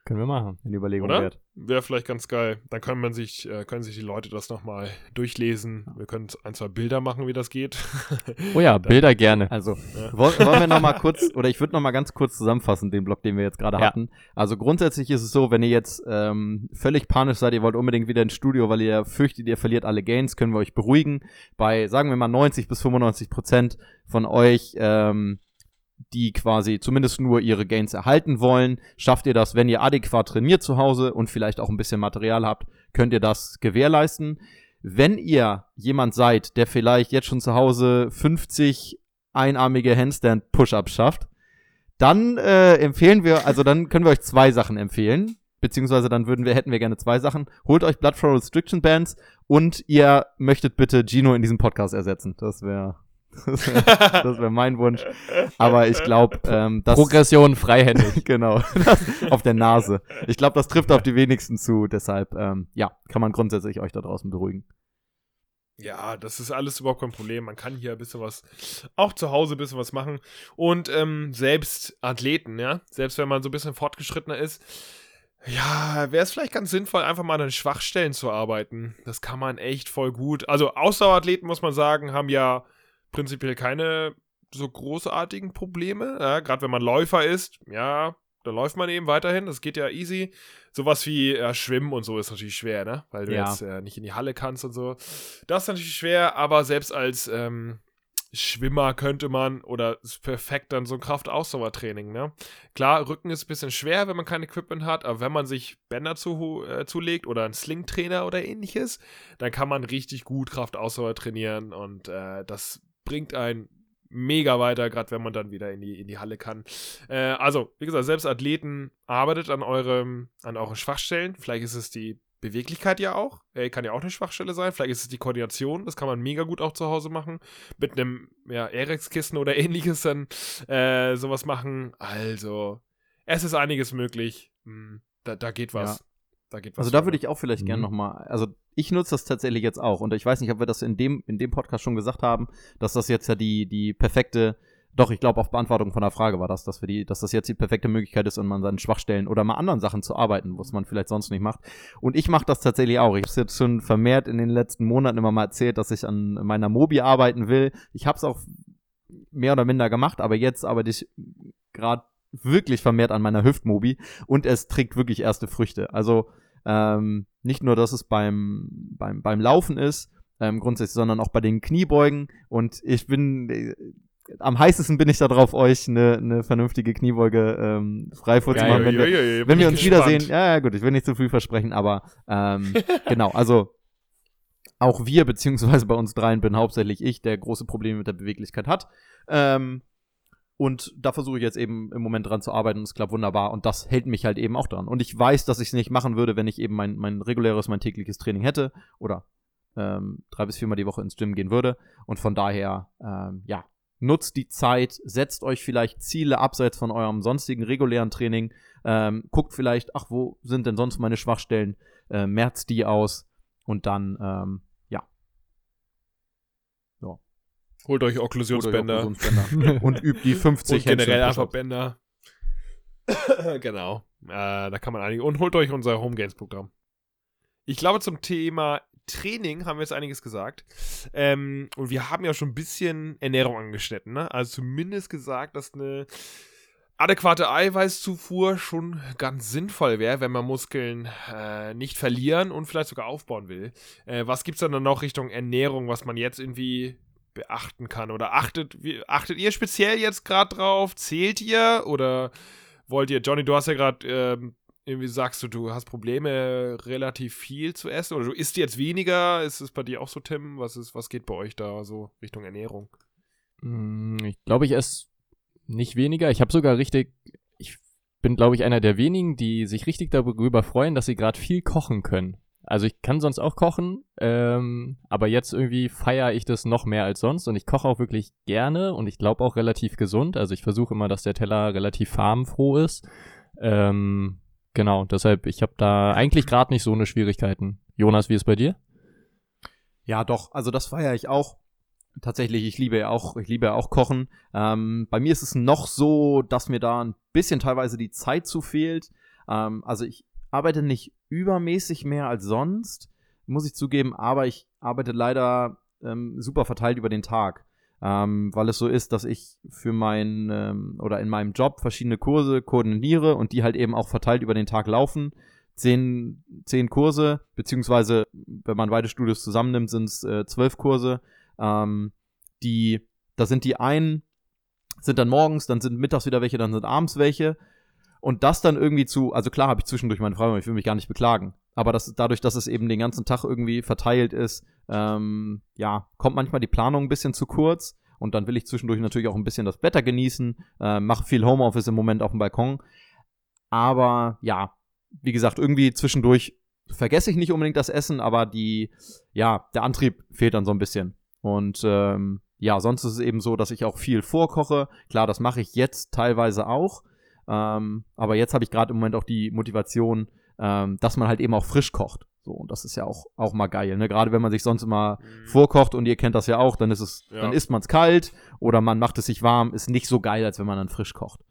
Können wir machen. In Überlegung Oder? wert. Wäre vielleicht ganz geil. Dann können man sich, äh, können sich die Leute das nochmal durchlesen. Wir können ein, zwei Bilder machen, wie das geht. Oh ja, Bilder gerne. Also, Ja. woll- wollen wir noch mal kurz, oder ich würde noch mal ganz kurz zusammenfassen, den Block, den wir jetzt gerade Ja. hatten. Also grundsätzlich ist es so, wenn ihr jetzt ähm, völlig panisch seid, ihr wollt unbedingt wieder ins Studio, weil ihr fürchtet, ihr verliert alle Gains, können wir euch beruhigen. Bei, sagen wir mal, 90 bis 95 Prozent von euch, ähm, die quasi zumindest nur ihre Gains erhalten wollen, schafft ihr das, wenn ihr adäquat trainiert zu Hause und vielleicht auch ein bisschen Material habt, könnt ihr das gewährleisten. Wenn ihr jemand seid, der vielleicht jetzt schon zu Hause 50 einarmige Handstand Push-Ups schafft, dann äh, empfehlen wir, also dann können wir euch zwei Sachen empfehlen, beziehungsweise dann würden wir, hätten wir gerne zwei Sachen. Holt euch Blood Flow Restriction Bands und ihr möchtet bitte Gino in diesem Podcast ersetzen. Das wäre das wär, das wär mein Wunsch. Aber ich glaube, ähm, das Progression freihändig. genau das auf der Nase. Ich glaube, das trifft auf die wenigsten zu. Deshalb, ähm, ja, kann man grundsätzlich euch da draußen beruhigen. Ja, das ist alles überhaupt kein Problem. Man kann hier ein bisschen was, auch zu Hause ein bisschen was machen. Und ähm, selbst Athleten, ja, selbst wenn man so ein bisschen fortgeschrittener ist, ja, wäre es vielleicht ganz sinnvoll, einfach mal an den Schwachstellen zu arbeiten. Das kann man echt voll gut. Also Ausdauerathleten, muss man sagen, haben ja prinzipiell keine so großartigen Probleme. Ja, Gerade wenn man Läufer ist, ja, da läuft man eben weiterhin. Das geht ja easy. Sowas wie ja, Schwimmen und so ist natürlich schwer, ne? Weil du Ja. jetzt äh, nicht in die Halle kannst und so. Das ist natürlich schwer, aber selbst als ähm, Schwimmer könnte man oder ist perfekt dann so ein Kraftausdauertraining, ne? Klar, Rücken ist ein bisschen schwer, wenn man kein Equipment hat, aber wenn man sich Bänder zu, äh, zulegt oder einen Slingtrainer oder ähnliches, dann kann man richtig gut Kraftausdauer trainieren und äh, das bringt einen mega weiter, gerade wenn man dann wieder in die, in die Halle kann. Äh, also, wie gesagt, selbst Athleten arbeitet an eurem, an euren Schwachstellen. Vielleicht ist es die Beweglichkeit ja auch. Äh, kann ja auch eine Schwachstelle sein. Vielleicht ist es die Koordination. Das kann man mega gut auch zu Hause machen. Mit einem ja, Erex-Kissen oder ähnliches dann äh, sowas machen. Also, es ist einiges möglich. Hm, da, da geht was. Da geht was. Also da würde ich auch vielleicht Mhm. gerne nochmal, also ich nutze das tatsächlich jetzt auch und ich weiß nicht, ob wir das in dem, in dem Podcast schon gesagt haben, dass das jetzt ja die, die perfekte, doch, ich glaube auf Beantwortung von der Frage war das, dass wir die, dass das jetzt die perfekte Möglichkeit ist, um an seinen Schwachstellen oder mal anderen Sachen zu arbeiten, was man vielleicht sonst nicht macht. Und ich mache das tatsächlich auch. Ich habe es jetzt schon vermehrt in den letzten Monaten immer mal erzählt, dass ich an meiner Mobi arbeiten will. Ich habe es auch mehr oder minder gemacht, aber jetzt arbeite ich gerade wirklich vermehrt an meiner Hüftmobi und es trägt wirklich erste Früchte. Also ähm, nicht nur, dass es beim, beim, beim Laufen ist, ähm, grundsätzlich, sondern auch bei den Kniebeugen. Und ich bin, äh, am heißesten bin ich darauf, euch eine, eine vernünftige Kniebeuge ähm, frei vorzumachen. Wenn wir, Uiuiui, bin wenn wir uns gespannt. wiedersehen, ja, ja, gut, ich will nicht zu viel versprechen, aber ähm, genau, also auch wir, beziehungsweise bei uns dreien bin hauptsächlich ich, der große Probleme mit der Beweglichkeit hat. Ähm, und da versuche ich jetzt eben im Moment dran zu arbeiten und es klappt wunderbar. Und das hält mich halt eben auch dran. Und ich weiß, dass ich es nicht machen würde, wenn ich eben mein, mein reguläres, mein tägliches Training hätte oder ähm, drei bis viermal die Woche ins Gym gehen würde. Und von daher, ähm, ja, nutzt die Zeit, setzt euch vielleicht Ziele abseits von eurem sonstigen regulären Training. Ähm, guckt vielleicht, ach, wo sind denn sonst meine Schwachstellen? Äh, merzt die aus und dann, ähm, ja. Holt euch Holt euch Okklusionsbänder. Und übt die 50 und generell einfach Bänder. genau. Äh, da kann man einige. Und holt euch unser Home Games Programm. Ich glaube, zum Thema Training haben wir jetzt einiges gesagt. Ähm, und wir haben ja schon ein bisschen Ernährung angeschnitten. Ne? Also zumindest gesagt, dass eine adäquate Eiweißzufuhr schon ganz sinnvoll wäre, wenn man Muskeln äh, nicht verlieren und vielleicht sogar aufbauen will. Äh, was gibt es dann noch Richtung Ernährung, was man jetzt irgendwie beachten kann? Oder achtet, wie, achtet ihr speziell jetzt gerade drauf? Zählt ihr? Oder wollt ihr, Johnny, du hast ja gerade ähm, irgendwie sagst du, du hast Probleme, relativ viel zu essen? Oder du isst jetzt weniger? Ist es bei dir auch so, Tim? Was, ist, was geht bei euch da so Richtung Ernährung? Mm, Ich glaube, ich esse nicht weniger. Ich habe sogar richtig, ich bin, glaube ich, einer der wenigen, die sich richtig darüber freuen, dass sie gerade viel kochen können. Also ich kann sonst auch kochen, ähm, aber jetzt irgendwie feiere ich das noch mehr als sonst und ich koche auch wirklich gerne und ich glaube auch relativ gesund. Also ich versuche immer, dass der Teller relativ farbenfroh ist. Ähm, Genau, deshalb, ich habe da eigentlich gerade nicht so eine Schwierigkeiten. Jonas, wie ist bei dir? Ja, doch. Also das feiere ich auch. Tatsächlich, ich liebe ja auch, ich liebe ja auch Kochen. Ähm, bei mir ist es noch so, dass mir da ein bisschen teilweise die Zeit zu fehlt. Ähm, also ich arbeite nicht übermäßig mehr als sonst, muss ich zugeben, aber ich arbeite leider ähm, super verteilt über den Tag. Ähm, weil es so ist, dass ich für mein ähm, oder in meinem Job verschiedene Kurse koordiniere und die halt eben auch verteilt über den Tag laufen. Zehn, zehn Kurse, beziehungsweise wenn man beide Studios zusammennimmt, sind es äh, zwölf Kurse. Ähm, die, da sind die einen, sind dann morgens, dann sind mittags wieder welche, dann sind abends welche. Und das dann irgendwie zu, also klar habe ich zwischendurch meine Freunde, ich will mich gar nicht beklagen. Aber das, dadurch, dass es eben den ganzen Tag irgendwie verteilt ist, ähm, ja, kommt manchmal die Planung ein bisschen zu kurz. Und dann will ich zwischendurch natürlich auch ein bisschen das Wetter genießen, äh, mache viel Homeoffice im Moment auf dem Balkon. Aber ja, wie gesagt, irgendwie zwischendurch vergesse ich nicht unbedingt das Essen, aber die, ja, der Antrieb fehlt dann so ein bisschen. Und ähm, ja, sonst ist es eben so, dass ich auch viel vorkoche. Klar, das mache ich jetzt teilweise auch. Ähm, aber jetzt habe ich gerade im Moment auch die Motivation, ähm, dass man halt eben auch frisch kocht. So, und das ist ja auch, auch mal geil, ne? Gerade wenn man sich sonst immer mhm. vorkocht und ihr kennt das ja auch, dann ist es, ja. dann isst man es kalt oder man macht es sich warm, ist nicht so geil, als wenn man dann frisch kocht.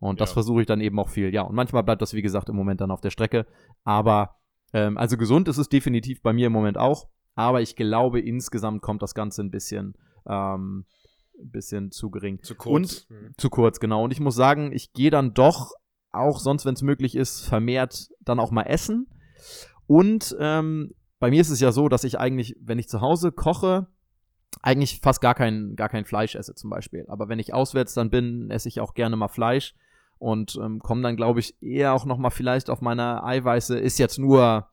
Und das ja. versuche ich dann eben auch viel. Ja, und manchmal bleibt das, wie gesagt, im Moment dann auf der Strecke. Aber, ähm, also gesund ist es definitiv bei mir im Moment auch. Aber ich glaube, insgesamt kommt das Ganze ein bisschen, ähm, ein bisschen zu gering. Zu kurz. Und mhm. zu kurz, genau. Und ich muss sagen, ich gehe dann doch auch sonst, wenn es möglich ist, vermehrt dann auch mal essen. Und ähm, bei mir ist es ja so, dass ich eigentlich, wenn ich zu Hause koche, eigentlich fast gar kein, gar kein Fleisch esse zum Beispiel. Aber wenn ich auswärts dann bin, esse ich auch gerne mal Fleisch und ähm, komme dann, glaube ich, eher auch noch mal vielleicht auf meine Eiweiße. Ist jetzt nur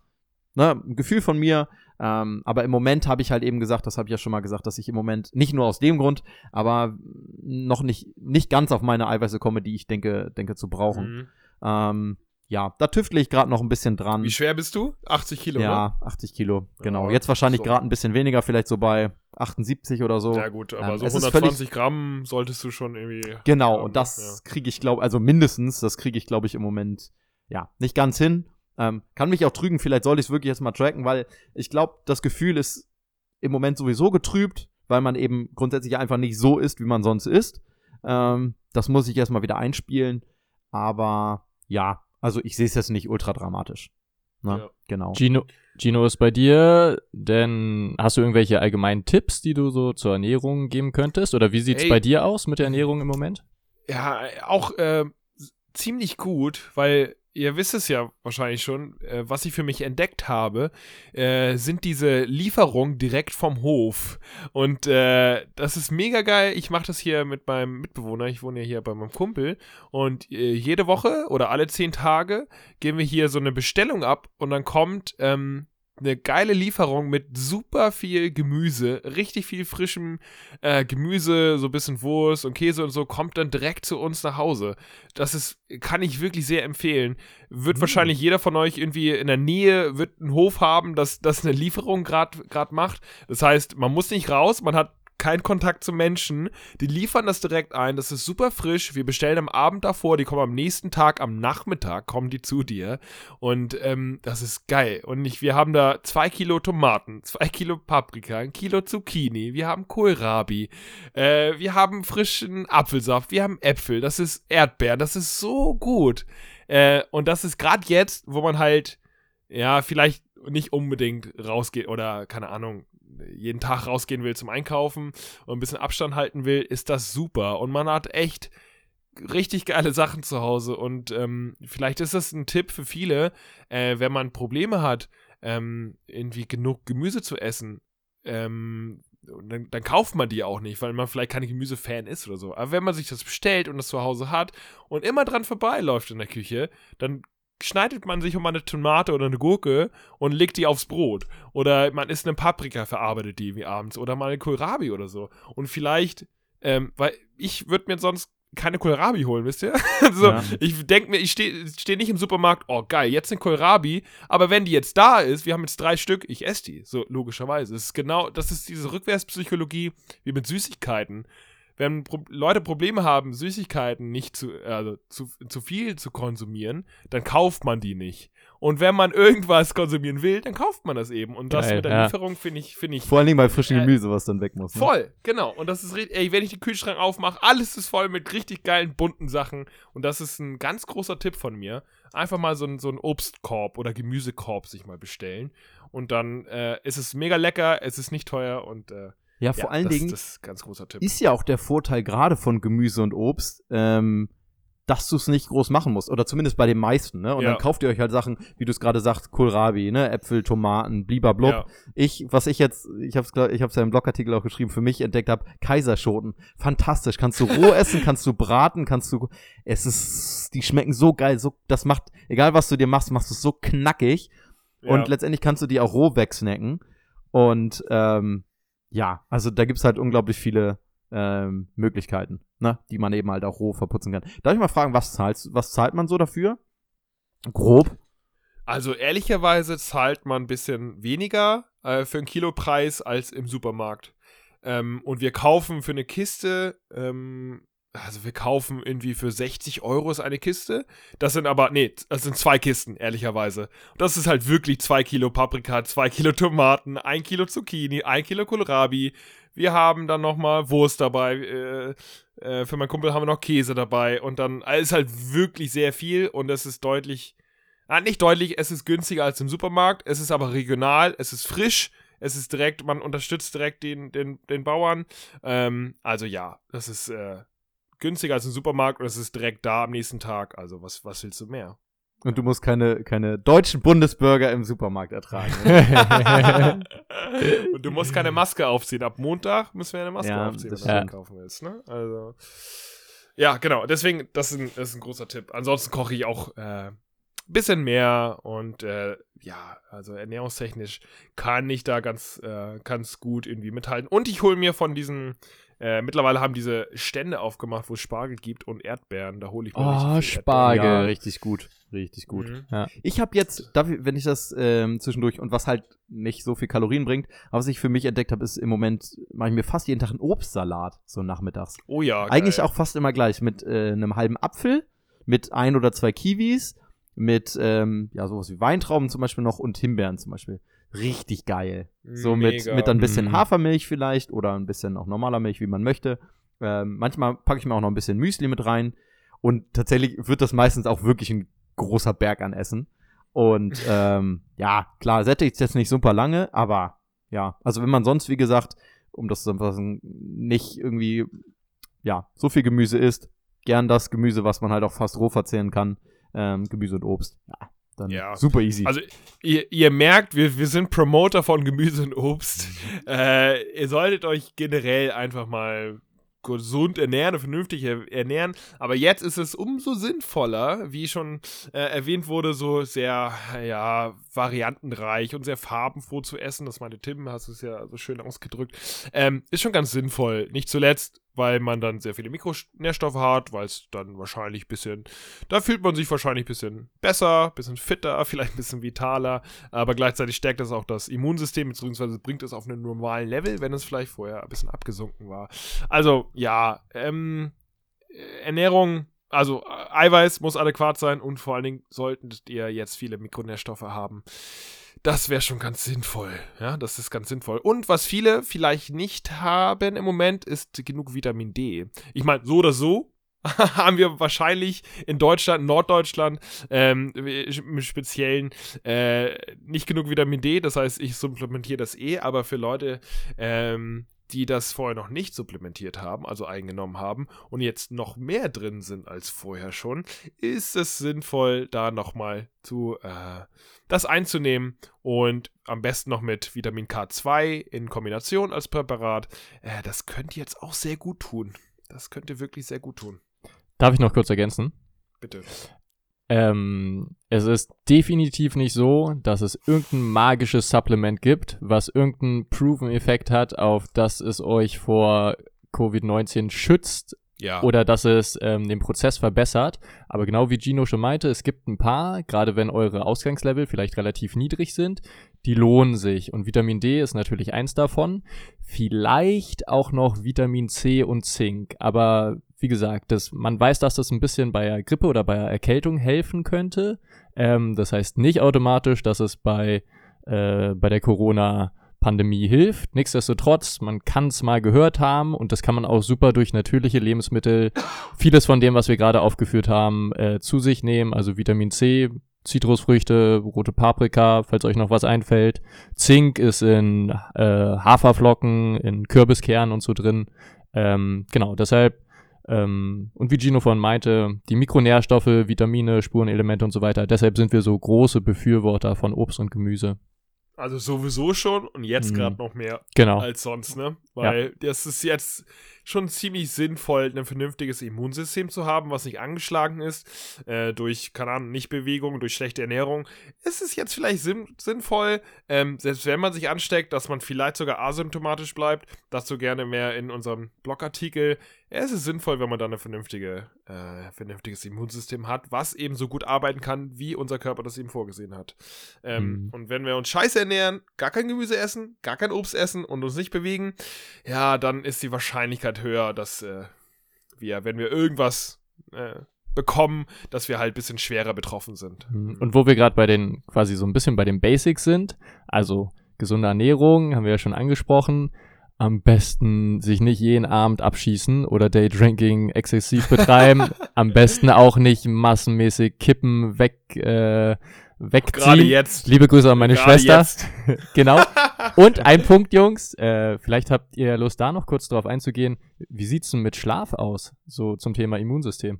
ne, ein Gefühl von mir, ähm, aber im Moment habe ich halt eben gesagt, das habe ich ja schon mal gesagt, dass ich im Moment nicht nur aus dem Grund, aber noch nicht, nicht ganz auf meine Eiweiße komme, die ich denke, denke zu brauchen. Mhm. Ähm, ja, da tüftle ich gerade noch ein bisschen dran. Wie schwer bist du? 80 Kilo, Ja, oder? 80 Kilo, genau. Ja, Jetzt wahrscheinlich so. gerade ein bisschen weniger, vielleicht so bei 78 oder so. Ja gut, aber ähm, so 120 Gramm solltest du schon irgendwie Genau, haben, und das ja. kriege ich, glaube also mindestens, das kriege ich, glaube ich, im Moment, ja, nicht ganz hin. Ähm, kann mich auch trügen, vielleicht soll ich es wirklich jetzt mal tracken, weil ich glaube, das Gefühl ist im Moment sowieso getrübt, weil man eben grundsätzlich einfach nicht so ist, wie man sonst ist. Ähm, das muss ich erstmal wieder einspielen. Aber ja, also ich sehe es jetzt nicht ultra dramatisch. Ne? Ja. Genau. Gino, Gino ist bei dir, denn hast du irgendwelche allgemeinen Tipps, die du so zur Ernährung geben könntest? Oder wie sieht es bei dir aus mit der Ernährung im Moment? Ja, auch äh, ziemlich gut, weil ihr wisst es ja wahrscheinlich schon, äh, was ich für mich entdeckt habe, äh, sind diese Lieferungen direkt vom Hof. Und äh, das ist mega geil. Ich mache das hier mit meinem Mitbewohner. Ich wohne ja hier bei meinem Kumpel. Und äh, jede Woche oder alle zehn Tage geben wir hier so eine Bestellung ab und dann kommt ähm, eine geile Lieferung mit super viel Gemüse, richtig viel frischem äh, Gemüse, so ein bisschen Wurst und Käse und so, kommt dann direkt zu uns nach Hause. Das ist, kann ich wirklich sehr empfehlen. Wird mhm. wahrscheinlich jeder von euch irgendwie in der Nähe, wird einen Hof haben, das, das eine Lieferung gerade macht. Das heißt, man muss nicht raus, man hat kein Kontakt zu Menschen. Die liefern das direkt ein. Das ist super frisch. Wir bestellen am Abend davor. Die kommen am nächsten Tag, am Nachmittag, kommen die zu dir. Und ähm, das ist geil. Und ich, wir haben da zwei Kilo Tomaten, zwei Kilo Paprika, ein Kilo Zucchini. Wir haben Kohlrabi. Äh, wir haben frischen Apfelsaft. Wir haben Äpfel. Das ist Erdbeeren. Das ist so gut. Äh, und das ist gerade jetzt, wo man halt, ja, vielleicht nicht unbedingt rausgeht oder keine Ahnung, jeden Tag rausgehen will zum Einkaufen und ein bisschen Abstand halten will, ist das super. Und man hat echt richtig geile Sachen zu Hause. Und ähm, vielleicht ist das ein Tipp für viele, äh, wenn man Probleme hat, ähm, irgendwie genug Gemüse zu essen. Ähm, dann, dann, kauft man die auch nicht, weil man vielleicht kein Gemüsefan ist oder so. Aber wenn man sich das bestellt und das zu Hause hat und immer dran vorbeiläuft in der Küche, dann schneidet man sich um eine Tomate oder eine Gurke und legt die aufs Brot. Oder man isst eine Paprika, verarbeitet die wie abends. Oder mal eine Kohlrabi oder so. Und vielleicht, ähm, weil ich würde mir sonst keine Kohlrabi holen, wisst ihr? so, ja. Ich denke mir, ich stehe steh nicht im Supermarkt, oh geil, jetzt eine Kohlrabi, aber wenn die jetzt da ist, wir haben jetzt drei Stück, ich esse die, so logischerweise. Es ist genau, das ist diese Rückwärtspsychologie wie mit Süßigkeiten. Wenn Pro Leute Probleme haben, Süßigkeiten nicht zu, also zu, zu viel zu konsumieren, dann kauft man die nicht. Und wenn man irgendwas konsumieren will, dann kauft man das eben. Und das Geil, mit der ja. Lieferung finde ich, finde ich Vor allen Dingen bei frischem Äh, Gemüse, was dann weg muss. Ne? voll, genau. Und das ist richtig, ey, wenn ich den Kühlschrank aufmache, alles ist voll mit richtig geilen, bunten Sachen. Und das ist ein ganz großer Tipp von mir. Einfach mal so ein, so ein Obstkorb oder Gemüsekorb sich mal bestellen. Und dann äh, ist es mega lecker, es ist nicht teuer und äh, Ja, vor ja, allen das, Dingen das ist ist ja auch der Vorteil gerade von Gemüse und Obst, ähm, dass du es nicht groß machen musst. Oder zumindest bei den meisten, ne? Und Ja. dann kauft ihr euch halt Sachen, wie du es gerade sagst, Kohlrabi, ne? Äpfel, Tomaten, blub. Ja. Ich, was ich jetzt, ich hab's, ich hab's ja im Blogartikel auch geschrieben, für mich entdeckt habe, Kaiserschoten. Fantastisch. Kannst du roh essen, kannst du braten, kannst du, es ist, die schmecken so geil, so, das macht, egal was du dir machst, machst du es so knackig. Und Ja. letztendlich kannst du die auch roh wegsnacken. Und ähm, ja, also da gibt's halt unglaublich viele ähm, Möglichkeiten, ne, die man eben halt auch roh verputzen kann. Darf ich mal fragen, was zahlst, was zahlt man so dafür? Grob. Also ehrlicherweise zahlt man ein bisschen weniger äh, für einen Kilopreis als im Supermarkt. Ähm, und wir kaufen für eine Kiste, ähm, also wir kaufen irgendwie für 60 Euro eine Kiste. Das sind aber, nee, das sind zwei Kisten, ehrlicherweise. Das ist halt wirklich zwei Kilo Paprika, zwei Kilo Tomaten, ein Kilo Zucchini, ein Kilo Kohlrabi. Wir haben dann nochmal Wurst dabei. Äh, äh, für meinen Kumpel haben wir noch Käse dabei. Und dann äh, ist halt wirklich sehr viel und es ist deutlich Ah, nicht deutlich, es ist günstiger als im Supermarkt, es ist aber regional, es ist frisch, es ist direkt, man unterstützt direkt den, den, den Bauern. Ähm, also ja, das ist äh, günstiger als im Supermarkt und es ist direkt da am nächsten Tag. Also was, was willst du mehr? Und du musst keine, keine deutschen Bundesbürger im Supermarkt ertragen. Ne? und du musst keine Maske aufziehen. Ab Montag müssen wir eine Maske Ja, aufziehen, wenn du stimmt. kaufen willst. Ne? Also ja, genau. Deswegen, das ist ein, das ist ein großer Tipp. Ansonsten koche ich auch äh, bisschen mehr und äh, ja, also ernährungstechnisch kann ich da ganz, äh, ganz gut irgendwie mithalten. Und ich hole mir von diesen, äh, mittlerweile haben diese Stände aufgemacht, wo es Spargel gibt und Erdbeeren. Da hole ich mir Oh, richtig Spargel. ja, richtig gut. Richtig gut. Mhm. Ich habe jetzt, wenn ich das ähm, zwischendurch und was halt nicht so viel Kalorien bringt, aber was ich für mich entdeckt habe, ist im Moment mache ich mir fast jeden Tag einen Obstsalat so nachmittags. Oh ja. Eigentlich geil. auch fast immer gleich mit äh, einem halben Apfel, mit ein oder zwei Kiwis, mit ähm, ja sowas wie Weintrauben zum Beispiel noch und Himbeeren zum Beispiel. Richtig geil. So mit, Mega. mit ein bisschen Mhm. Hafermilch vielleicht oder ein bisschen auch normaler Milch, wie man möchte. Ähm, manchmal packe ich mir auch noch ein bisschen Müsli mit rein. Und tatsächlich wird das meistens auch wirklich ein großer Berg an Essen. Und ähm, ja, klar, sättigt jetzt nicht super lange, aber ja, also wenn man sonst, wie gesagt, um das zusammenzufassen, nicht irgendwie, ja, so viel Gemüse isst, gern das Gemüse, was man halt auch fast roh verzehren kann, ähm, Gemüse und Obst. Ja, dann Ja. super easy. Also, ihr, ihr merkt, wir, wir sind Promoter von Gemüse und Obst. Mhm. äh, ihr solltet euch generell einfach mal gesund ernähren und vernünftig er- ernähren. Aber jetzt ist es umso sinnvoller, wie schon äh, erwähnt wurde, so sehr, ja, variantenreich und sehr farbenfroh zu essen. Das meinte Tim, hast du es ja so schön ausgedrückt. Ähm, ist schon ganz sinnvoll. Nicht zuletzt, weil man dann sehr viele Mikronährstoffe hat, weil es dann wahrscheinlich ein bisschen, da fühlt man sich wahrscheinlich ein bisschen besser, ein bisschen fitter, vielleicht ein bisschen vitaler, aber gleichzeitig stärkt das auch das Immunsystem, beziehungsweise bringt es auf einen normalen Level, wenn es vielleicht vorher ein bisschen abgesunken war. Also, ja, ähm, Ernährung, also äh, Eiweiß muss adäquat sein und vor allen Dingen solltet ihr jetzt viele Mikronährstoffe haben. Das wäre schon ganz sinnvoll. Ja, das ist ganz sinnvoll. Und was viele vielleicht nicht haben im Moment, ist genug Vitamin D. Ich meine, so oder so haben wir wahrscheinlich in Deutschland, Norddeutschland, ähm, im Speziellen äh, nicht genug Vitamin D. Das heißt, ich supplementiere das eh, aber für Leute, ähm, die das vorher noch nicht supplementiert haben, also eingenommen haben und jetzt noch mehr drin sind als vorher schon, ist es sinnvoll, da nochmal zu äh, das einzunehmen und am besten noch mit Vitamin K2 in Kombination als Präparat. Äh, das könnt ihr jetzt auch sehr gut tun. Das könnt ihr wirklich sehr gut tun. Darf ich noch kurz ergänzen? Bitte. Ähm, es ist definitiv nicht so, dass es irgendein magisches Supplement gibt, was irgendeinen Proven-Effekt hat, auf dass es euch vor Covid-19 schützt Ja. oder dass es ähm, den Prozess verbessert. Aber genau wie Gino schon meinte, es gibt ein paar, gerade wenn eure Ausgangslevel vielleicht relativ niedrig sind, die lohnen sich. Und Vitamin D ist natürlich eins davon. Vielleicht auch noch Vitamin C und Zink. Aber wie gesagt, das, man weiß, dass das ein bisschen bei der Grippe oder bei der Erkältung helfen könnte. Ähm, das heißt nicht automatisch, dass es bei, äh, bei der Corona Pandemie hilft. Nichtsdestotrotz, man kann es mal gehört haben und das kann man auch super durch natürliche Lebensmittel, vieles von dem, was wir gerade aufgeführt haben, äh, zu sich nehmen. Also Vitamin C, Zitrusfrüchte, rote Paprika, falls euch noch was einfällt. Zink ist in äh, Haferflocken, in Kürbiskernen und so drin. Ähm, genau, deshalb ähm, und wie Gino vorhin meinte, die Mikronährstoffe, Vitamine, Spurenelemente und so weiter. Deshalb sind wir so große Befürworter von Obst und Gemüse. Also sowieso schon und jetzt Mhm. gerade noch mehr Genau. als sonst, ne? Weil das ist jetzt schon ziemlich sinnvoll, ein vernünftiges Immunsystem zu haben, was nicht angeschlagen ist äh, durch, keine Ahnung, Nichtbewegung, durch schlechte Ernährung. Ist es jetzt vielleicht sinn sinnvoll, ähm, selbst wenn man sich ansteckt, dass man vielleicht sogar asymptomatisch bleibt, dazu gerne mehr in unserem Blogartikel. Es ist sinnvoll, wenn man dann ein vernünftige, äh, vernünftiges Immunsystem hat, was eben so gut arbeiten kann, wie unser Körper das eben vorgesehen hat. Ähm, Mhm. Und wenn wir uns scheiße ernähren, gar kein Gemüse essen, gar kein Obst essen und uns nicht bewegen, ja, dann ist die Wahrscheinlichkeit höher, dass äh, wir, wenn wir irgendwas äh, bekommen, dass wir halt ein bisschen schwerer betroffen sind. Mhm. Und wo wir gerade bei den, quasi so ein bisschen bei den Basics sind, also gesunde Ernährung, haben wir ja schon angesprochen. Am besten sich nicht jeden Abend abschießen oder Daydrinking exzessiv betreiben. Am besten auch nicht massenmäßig kippen, weg, äh, Gerade wegziehen. jetzt. Liebe Grüße an meine Gerade Schwester. Jetzt. genau. Und ein Punkt, Jungs, äh, vielleicht habt ihr Lust, da noch kurz drauf einzugehen. Wie sieht's denn mit Schlaf aus? So zum Thema Immunsystem.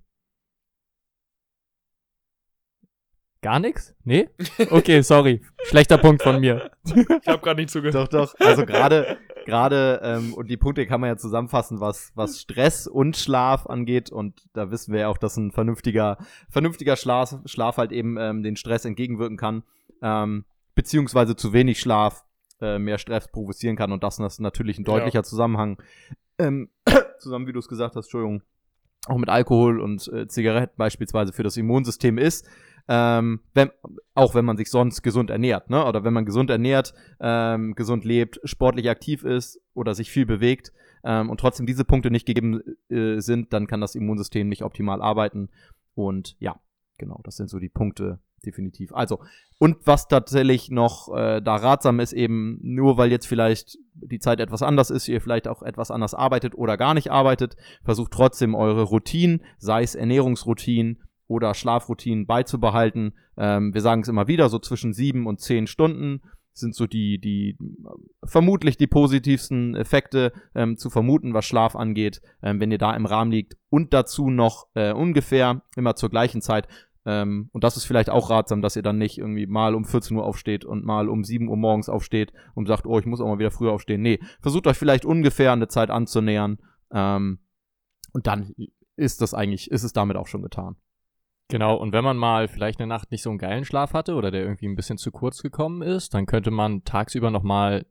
Gar nichts? Nee? Okay, sorry. Schlechter Punkt von mir. Ich habe gerade nicht zugehört. Doch, doch. Also gerade, gerade, ähm, und die Punkte kann man ja zusammenfassen, was, was Stress und Schlaf angeht. Und da wissen wir ja auch, dass ein vernünftiger, vernünftiger Schlaf, Schlaf halt eben ähm, den Stress entgegenwirken kann. Ähm, beziehungsweise zu wenig Schlaf äh, mehr Stress provozieren kann. Und das ist natürlich ein deutlicher Zusammenhang. Ähm, zusammen, wie du es gesagt hast, Entschuldigung, auch mit Alkohol und äh, Zigaretten beispielsweise für das Immunsystem ist. Ähm, wenn, auch wenn man sich sonst gesund ernährt, ne? Oder wenn man gesund ernährt, ähm, gesund lebt, sportlich aktiv ist oder sich viel bewegt ähm, und trotzdem diese Punkte nicht gegeben äh, sind, dann kann das Immunsystem nicht optimal arbeiten. Und ja, genau, das sind so die Punkte definitiv. Also, und was tatsächlich noch äh, da ratsam ist, eben nur weil jetzt vielleicht die Zeit etwas anders ist, ihr vielleicht auch etwas anders arbeitet oder gar nicht arbeitet, versucht trotzdem eure Routinen, sei es Ernährungsroutinen oder Schlafroutinen beizubehalten. Ähm, wir sagen es immer wieder, so zwischen sieben und zehn Stunden sind so die, die äh, vermutlich die positivsten Effekte ähm, zu vermuten, was Schlaf angeht, ähm, wenn ihr da im Rahmen liegt. Und dazu noch äh, ungefähr immer zur gleichen Zeit. Ähm, und das ist vielleicht auch ratsam, dass ihr dann nicht irgendwie mal um 14 Uhr aufsteht und mal um 7 Uhr morgens aufsteht und sagt, oh, ich muss auch mal wieder früher aufstehen. Nee, versucht euch vielleicht ungefähr eine Zeit anzunähern. Ähm, und dann ist das eigentlich, ist es damit auch schon getan. Genau, und wenn man mal vielleicht eine Nacht nicht so einen geilen Schlaf hatte oder der irgendwie ein bisschen zu kurz gekommen ist, dann könnte man tagsüber nochmal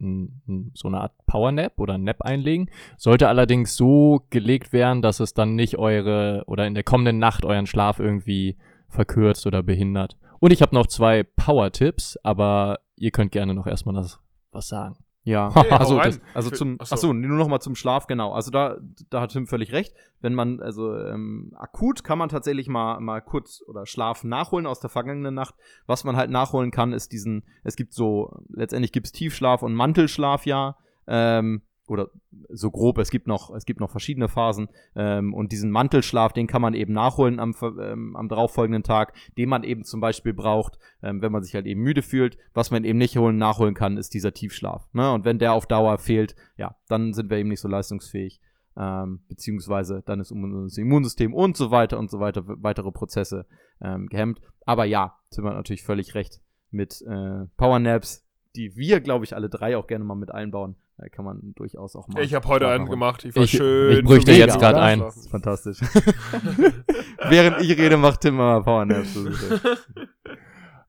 so eine Art Powernap oder ein Nap einlegen. Sollte allerdings so gelegt werden, dass es dann nicht eure oder in der kommenden Nacht euren Schlaf irgendwie verkürzt oder behindert. Und ich habe noch zwei Power-Tipps, aber ihr könnt gerne noch erstmal das, was sagen. Ja, hau also, das, also zum, achso. achso, nur noch mal zum Schlaf, genau. Also da, da hat Tim völlig recht. Wenn man, also ähm, akut kann man tatsächlich mal, mal kurz oder Schlaf nachholen aus der vergangenen Nacht. Was man halt nachholen kann, ist diesen, es gibt so, letztendlich gibt's Tiefschlaf und Mantelschlaf ja. Ähm, oder so grob, es gibt noch, es gibt noch verschiedene Phasen. Ähm, und diesen Mantelschlaf, den kann man eben nachholen am, ähm, am darauffolgenden Tag, den man eben zum Beispiel braucht, ähm, wenn man sich halt eben müde fühlt. Was man eben nicht holen, nachholen kann, ist dieser Tiefschlaf. Ne? Und wenn der auf Dauer fehlt, ja, dann sind wir eben nicht so leistungsfähig. Ähm, beziehungsweise dann ist unser Immunsystem und so weiter und so weiter, weitere Prozesse ähm, gehemmt. Aber ja, Tim hat natürlich völlig recht mit äh, Powernaps, die wir, glaube ich, alle drei auch gerne mal mit einbauen. Da kann man durchaus auch mal. Ich habe heute einen gemacht. Ich war Ich- schön. ich bräuchte so jetzt grad ein. Das ist fantastisch. Während ich rede, macht Tim mal ist echt-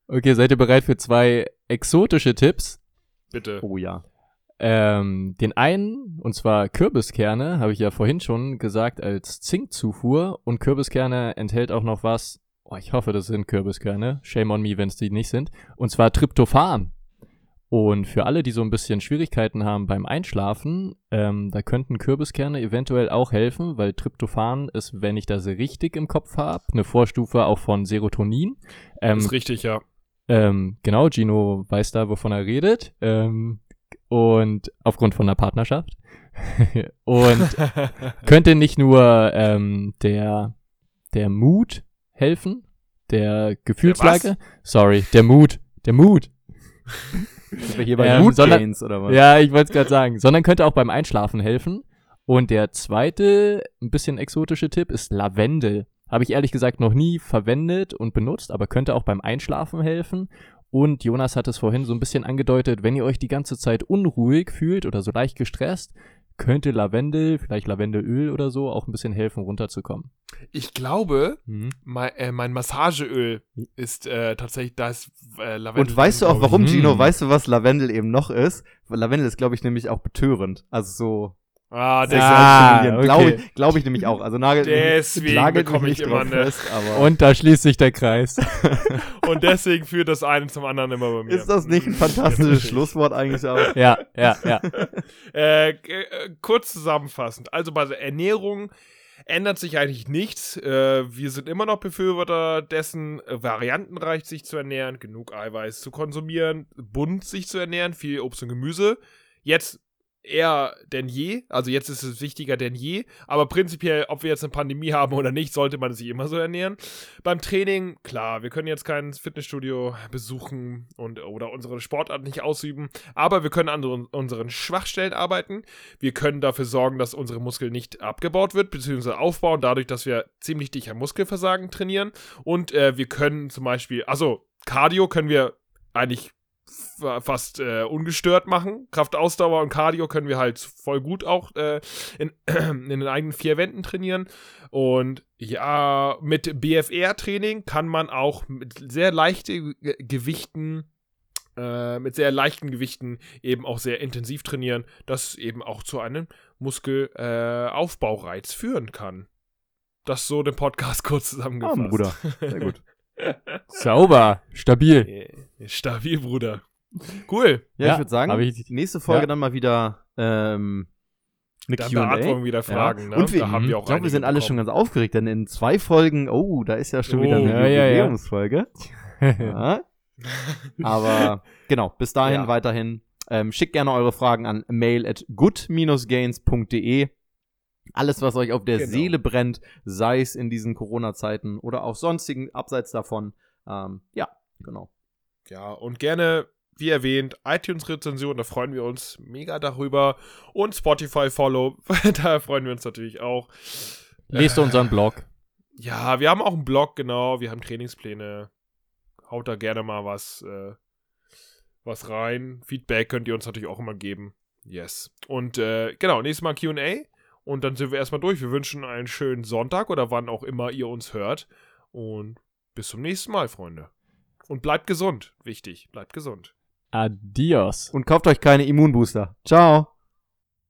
Okay, seid ihr bereit für zwei exotische Tipps? Bitte. Oh ja. Ähm, den einen, und zwar Kürbiskerne, habe ich ja vorhin schon gesagt, als Zinkzufuhr. Und Kürbiskerne enthält auch noch was, oh, ich hoffe, das sind Kürbiskerne. Shame on me, wenn es die nicht sind. Und zwar Tryptophan. Und für alle, die so ein bisschen Schwierigkeiten haben beim Einschlafen, ähm, da könnten Kürbiskerne eventuell auch helfen, weil Tryptophan ist, wenn ich das richtig im Kopf habe, eine Vorstufe auch von Serotonin. Ähm, ist richtig, ja. ähm, genau, Gino weiß da, wovon er redet. Ähm, und aufgrund von der Partnerschaft. und könnte nicht nur ähm, der, der Mut helfen, der Gefühlslage. Sorry, der Mut, der Mut. Sind wir hier bei Ähm, sondern- oder was? Ja, ich wollte es gerade sagen. Sondern könnte auch beim Einschlafen helfen. Und der zweite, ein bisschen exotische Tipp ist Lavendel. Habe ich ehrlich gesagt noch nie verwendet und benutzt, aber könnte auch beim Einschlafen helfen. Und Jonas hat es vorhin so ein bisschen angedeutet, wenn ihr euch die ganze Zeit unruhig fühlt oder so leicht gestresst, könnte Lavendel, vielleicht Lavendelöl oder so, auch ein bisschen helfen, runterzukommen. Ich glaube, Mhm. mein, äh, mein Massageöl ist äh, tatsächlich, da ist äh, Lavendel. Und weißt du auch, warum, Hm. Gino? Weißt du, was Lavendel eben noch ist? Weil Lavendel ist, glaube ich, nämlich auch betörend. Also so Ah, Deswegen- Ah, stimulieren. Glaube okay. ich, glaub ich nämlich auch. Also nagelt Deswegen bekomme ich immer eine- fest, aber Und da schließt sich der Kreis. und deswegen führt das eine zum anderen immer bei mir. ist das nicht ein fantastisches Schlusswort eigentlich auch? ja, ja, ja. Äh, äh, kurz zusammenfassend. Also bei der Ernährung ändert sich eigentlich nichts. Äh, wir sind immer noch Befürworter dessen, äh, variantenreich sich zu ernähren, genug Eiweiß zu konsumieren, bunt sich zu ernähren, viel Obst und Gemüse. Jetzt eher denn je, also jetzt ist es wichtiger denn je, aber prinzipiell, ob wir jetzt eine Pandemie haben oder nicht, sollte man sich immer so ernähren. Beim Training, klar, wir können jetzt kein Fitnessstudio besuchen und oder unsere Sportart nicht ausüben, aber wir können an un- unseren Schwachstellen arbeiten. Wir können dafür sorgen, dass unsere Muskel nicht abgebaut wird, beziehungsweise aufbauen, dadurch, dass wir ziemlich dicht am Muskelversagen trainieren. Und äh, wir können zum Beispiel, also Cardio können wir eigentlich fast äh, ungestört machen. Kraftausdauer und Cardio können wir halt voll gut auch äh, in, in den eigenen vier Wänden trainieren. Und ja, mit BFR-Training kann man auch mit sehr leichten Ge- Gewichten äh, mit sehr leichten Gewichten eben auch sehr intensiv trainieren, das eben auch zu einem Muskelaufbaureiz Aufbaureiz führen kann. Das so den Podcast kurz zusammengefasst. Ah, Bruder. Sehr gut. Sauber, stabil. Äh, Stabil, Bruder. Cool. Ja, Ja, ich würde sagen, ich- nächste Folge ja. dann mal wieder ähm, eine Dann wir wieder Fragen. Ne? Und wir, da haben wir auch ich glaube, wir sind alle schon ganz aufgeregt, denn in zwei Folgen, oh, da ist ja schon wieder Oh. eine Ja, ja, ja. Jubiläumsfolge. Ja. Aber genau, bis dahin Ja. weiterhin. Ähm, schickt gerne eure Fragen an mail at good-gains.de. Alles, was euch auf der Genau. Seele brennt, sei es in diesen Corona-Zeiten oder auch sonstigen, abseits davon. Ähm, ja, genau. Ja, und gerne, wie erwähnt, iTunes-Rezension, da freuen wir uns mega darüber. Und Spotify-Follow, da freuen wir uns natürlich auch. Lest unseren Blog. Ja, wir haben auch einen Blog, genau. Wir haben Trainingspläne. Haut da gerne mal was, äh, was rein. Feedback könnt ihr uns natürlich auch immer geben. Yes. Und äh, genau, nächstes Mal QA. Und dann sind wir erstmal durch. Wir wünschen einen schönen Sonntag oder wann auch immer ihr uns hört. Und bis zum nächsten Mal, Freunde. Und bleibt gesund. Wichtig, bleibt gesund. Adios. Und kauft euch keine Immunbooster. Ciao.